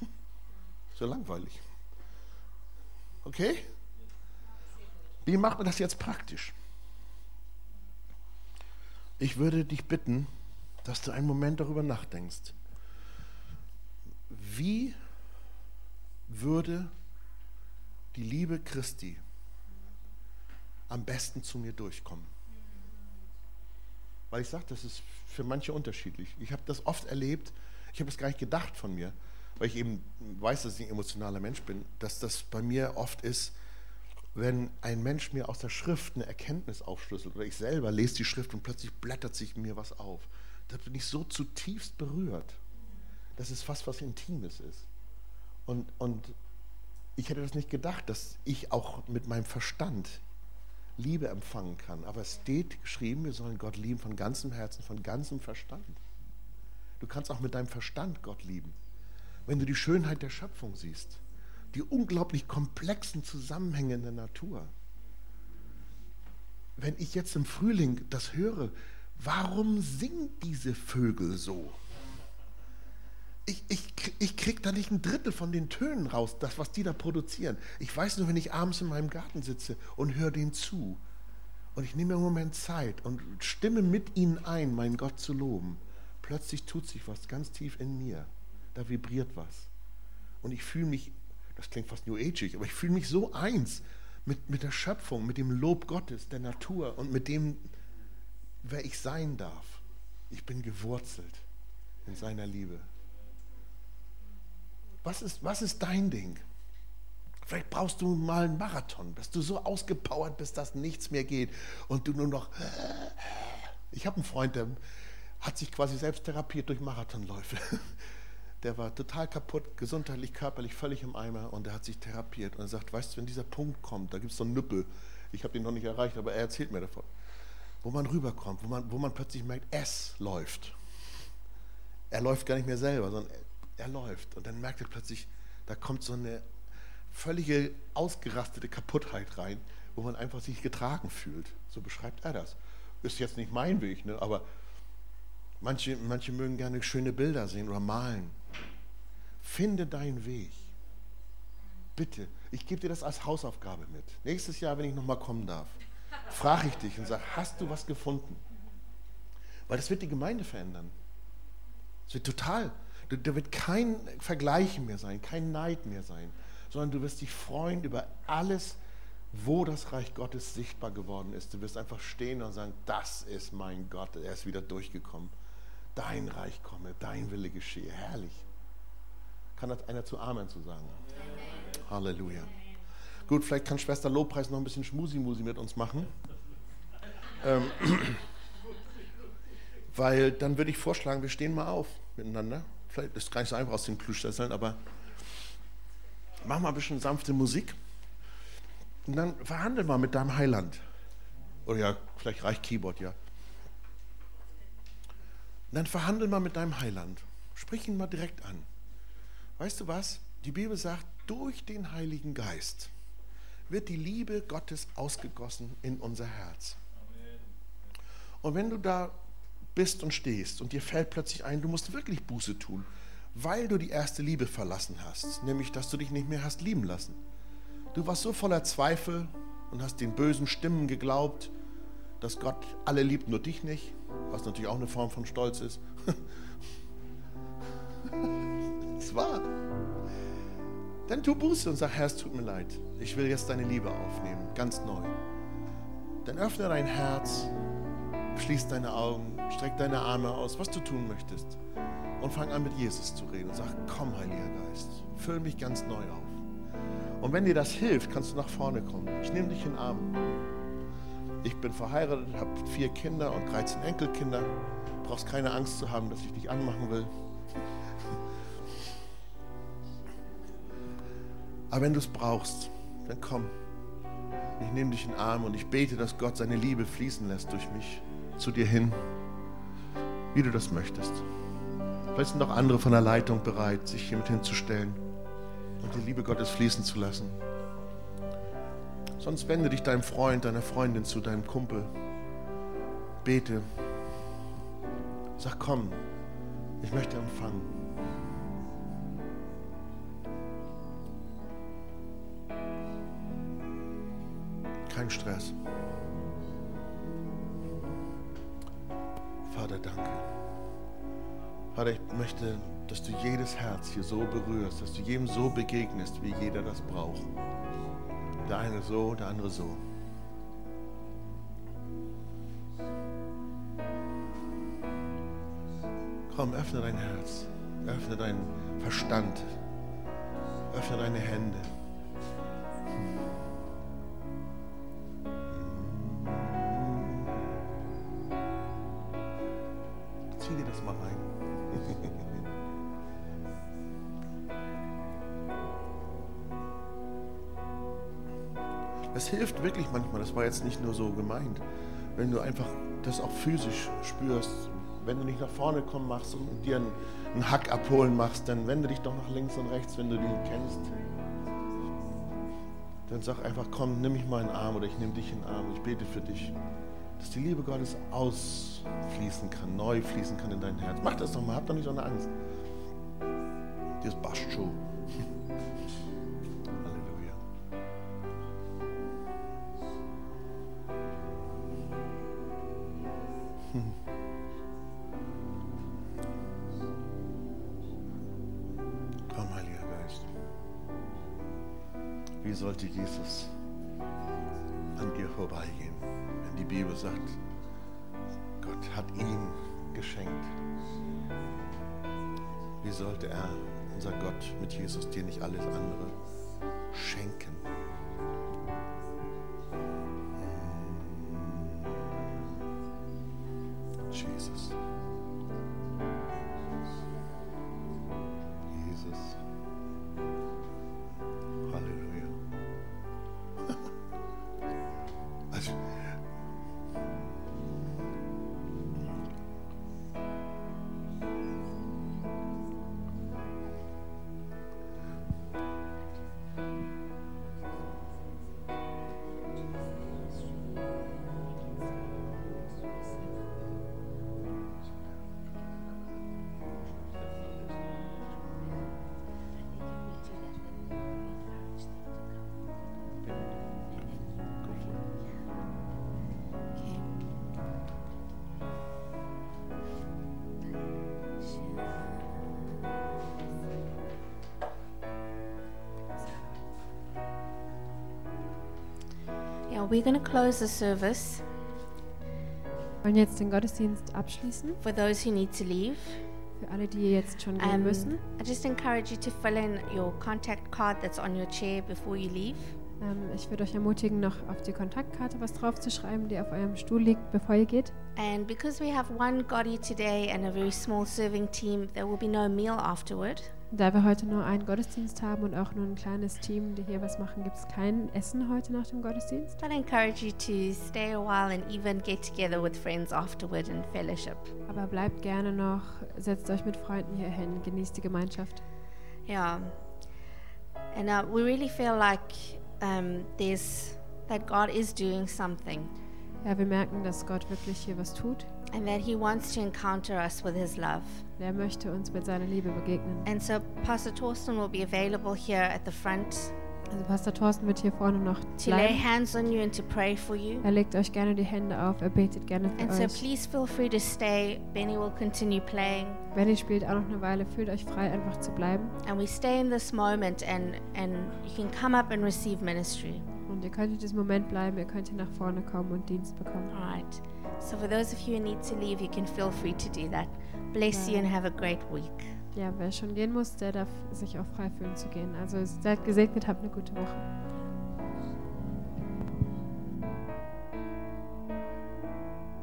So langweilig. Okay? Wie macht man das jetzt praktisch? Ich würde dich bitten, dass du einen Moment darüber nachdenkst wie würde die Liebe Christi am besten zu mir durchkommen? Weil ich sage, das ist für manche unterschiedlich. Ich habe das oft erlebt, ich habe es gar nicht gedacht von mir, weil ich eben weiß, dass ich ein emotionaler Mensch bin, dass das bei mir oft ist, wenn ein Mensch mir aus der Schrift eine Erkenntnis aufschlüsselt oder ich selber lese die Schrift und plötzlich blättert sich mir was auf. Da bin ich so zutiefst berührt das ist fast was Intimes ist. Und, und ich hätte das nicht gedacht, dass ich auch mit meinem Verstand Liebe empfangen kann. Aber es steht geschrieben, wir sollen Gott lieben von ganzem Herzen, von ganzem Verstand. Du kannst auch mit deinem Verstand Gott lieben. Wenn du die Schönheit der Schöpfung siehst, die unglaublich komplexen Zusammenhänge in der Natur. Wenn ich jetzt im Frühling das höre, warum singen diese Vögel so? Ich, ich, ich kriege da nicht ein Drittel von den Tönen raus, das, was die da produzieren. Ich weiß nur, wenn ich abends in meinem Garten sitze und höre denen zu und ich nehme mir einen Moment Zeit und stimme mit ihnen ein, meinen Gott zu loben, plötzlich tut sich was ganz tief in mir. Da vibriert was. Und ich fühle mich, das klingt fast New Ageig, aber ich fühle mich so eins mit, mit der Schöpfung, mit dem Lob Gottes, der Natur und mit dem, wer ich sein darf. Ich bin gewurzelt in seiner Liebe. Was ist, was ist dein Ding? Vielleicht brauchst du mal einen Marathon, dass du so ausgepowert bist, dass nichts mehr geht und du nur noch. Ich habe einen Freund, der hat sich quasi selbst therapiert durch Marathonläufe. Der war total kaputt, gesundheitlich, körperlich, völlig im Eimer und er hat sich therapiert und er sagt, weißt du, wenn dieser Punkt kommt, da gibt es so einen Nüppel, ich habe den noch nicht erreicht, aber er erzählt mir davon, wo man rüberkommt, wo man, wo man plötzlich merkt, es läuft. Er läuft gar nicht mehr selber, sondern er läuft und dann merkt er plötzlich, da kommt so eine völlige ausgerastete Kaputtheit rein, wo man einfach sich getragen fühlt. So beschreibt er das. Ist jetzt nicht mein Weg, ne? aber manche, manche mögen gerne schöne Bilder sehen oder malen. Finde deinen Weg. Bitte, ich gebe dir das als Hausaufgabe mit. Nächstes Jahr, wenn ich nochmal kommen darf, frage ich dich und sage, hast du was gefunden? Weil das wird die Gemeinde verändern. Es wird total. Da wird kein Vergleichen mehr sein, kein Neid mehr sein, sondern du wirst dich freuen über alles, wo das Reich Gottes sichtbar geworden ist. Du wirst einfach stehen und sagen, das ist mein Gott, er ist wieder durchgekommen. Dein Reich komme, dein Wille geschehe. Herrlich. Kann das einer zu Amen zu sagen? Amen. Halleluja. Gut, vielleicht kann Schwester Lobpreis noch ein bisschen Schmusi-Musi mit uns machen. Ähm, weil dann würde ich vorschlagen, wir stehen mal auf miteinander. Vielleicht ist es gar nicht so einfach aus den Plüschsesseln, aber mach mal ein bisschen sanfte Musik. Und dann verhandel mal mit deinem Heiland. Oder ja, vielleicht reicht Keyboard, ja. Und dann verhandel mal mit deinem Heiland. Sprich ihn mal direkt an. Weißt du was? Die Bibel sagt, durch den Heiligen Geist wird die Liebe Gottes ausgegossen in unser Herz. Und wenn du da bist und stehst und dir fällt plötzlich ein, du musst wirklich Buße tun, weil du die erste Liebe verlassen hast, nämlich dass du dich nicht mehr hast lieben lassen. Du warst so voller Zweifel und hast den bösen Stimmen geglaubt, dass Gott alle liebt, nur dich nicht, was natürlich auch eine Form von Stolz ist. Es war. Dann tu Buße und sag, Herr, es tut mir leid. Ich will jetzt deine Liebe aufnehmen, ganz neu. Dann öffne dein Herz, schließ deine Augen, streck deine Arme aus, was du tun möchtest. Und fang an mit Jesus zu reden und sag, komm, Heiliger Geist, füll mich ganz neu auf. Und wenn dir das hilft, kannst du nach vorne kommen. Ich nehme dich in den Arm. Ich bin verheiratet, habe vier Kinder und 13 Enkelkinder. Du brauchst keine Angst zu haben, dass ich dich anmachen will. Aber wenn du es brauchst, dann komm. Ich nehme dich in den Arm und ich bete, dass Gott seine Liebe fließen lässt durch mich zu dir hin, wie du das möchtest. Vielleicht sind auch andere von der Leitung bereit, sich hiermit hinzustellen und die Liebe Gottes fließen zu lassen. Sonst wende dich deinem Freund, deiner Freundin zu, deinem Kumpel. Bete. Sag, komm, ich möchte empfangen. Kein Stress. Vater, danke. Vater, ich möchte, dass du jedes Herz hier so berührst, dass du jedem so begegnest, wie jeder das braucht. Der eine so, der andere so. Komm, öffne dein Herz, öffne deinen Verstand, öffne deine Hände. Manchmal, das war jetzt nicht nur so gemeint, wenn du einfach das auch physisch spürst, wenn du nicht nach vorne kommen machst und dir einen, einen Hack abholen machst, dann wende dich doch nach links und rechts, wenn du den kennst. Dann sag einfach, komm, nimm mich mal in den Arm oder ich nehme dich in den Arm. Ich bete für dich, dass die Liebe Gottes ausfließen kann, neu fließen kann in dein Herz. Mach das doch mal, hab doch nicht so eine Angst. Das passt schon. We're going to close the service Wir wollen jetzt den Gottesdienst abschließen. for those who need to leave. Für alle, die jetzt schon gehen Um, müssen. I just encourage you to fill in your contact card that's on your chair before you leave. Ähm, ich würde euch ermutigen, noch auf die Kontaktkarte was draufzuschreiben, die auf eurem Stuhl liegt, bevor ihr geht. And because we have one Gotti today and a very small serving team, there will be no meal afterward. Da wir heute nur einen Gottesdienst haben und auch nur ein kleines Team, die hier was machen, gibt es kein Essen heute nach dem Gottesdienst. But I encourage you to stay a while and even get together with friends afterward and fellowship. Aber bleibt gerne noch, setzt euch mit Freunden hier hin, genießt die Gemeinschaft. Yeah. And uh, we really feel like um, there's that God is doing something Ja, wir merken, dass Gott wirklich hier was tut. and that He wants to encounter us with His love. Er möchte uns mit seiner Liebe begegnen. And so Pastor Torsten will be available here at the front Also Pastor Thorsten wird hier vorne noch to lay bleiben. hands on you and to pray for you. Er legt euch gerne die Hände auf, er betet gerne für And so euch. please feel free to stay. Benny will continue playing. Benny spielt auch noch eine Weile, fühlt euch frei, einfach zu bleiben. And we stay in this moment and, and you can come up and receive ministry. Und ihr könnt in diesem Moment bleiben, ihr könnt hier nach vorne kommen und Dienst bekommen. All right. So for those of you who need to leave, you can feel free to do that. Bless you and have a great week. Ja, wer schon gehen muss, der darf sich auch frei fühlen zu gehen. Also seid gesegnet, habt eine gute Woche.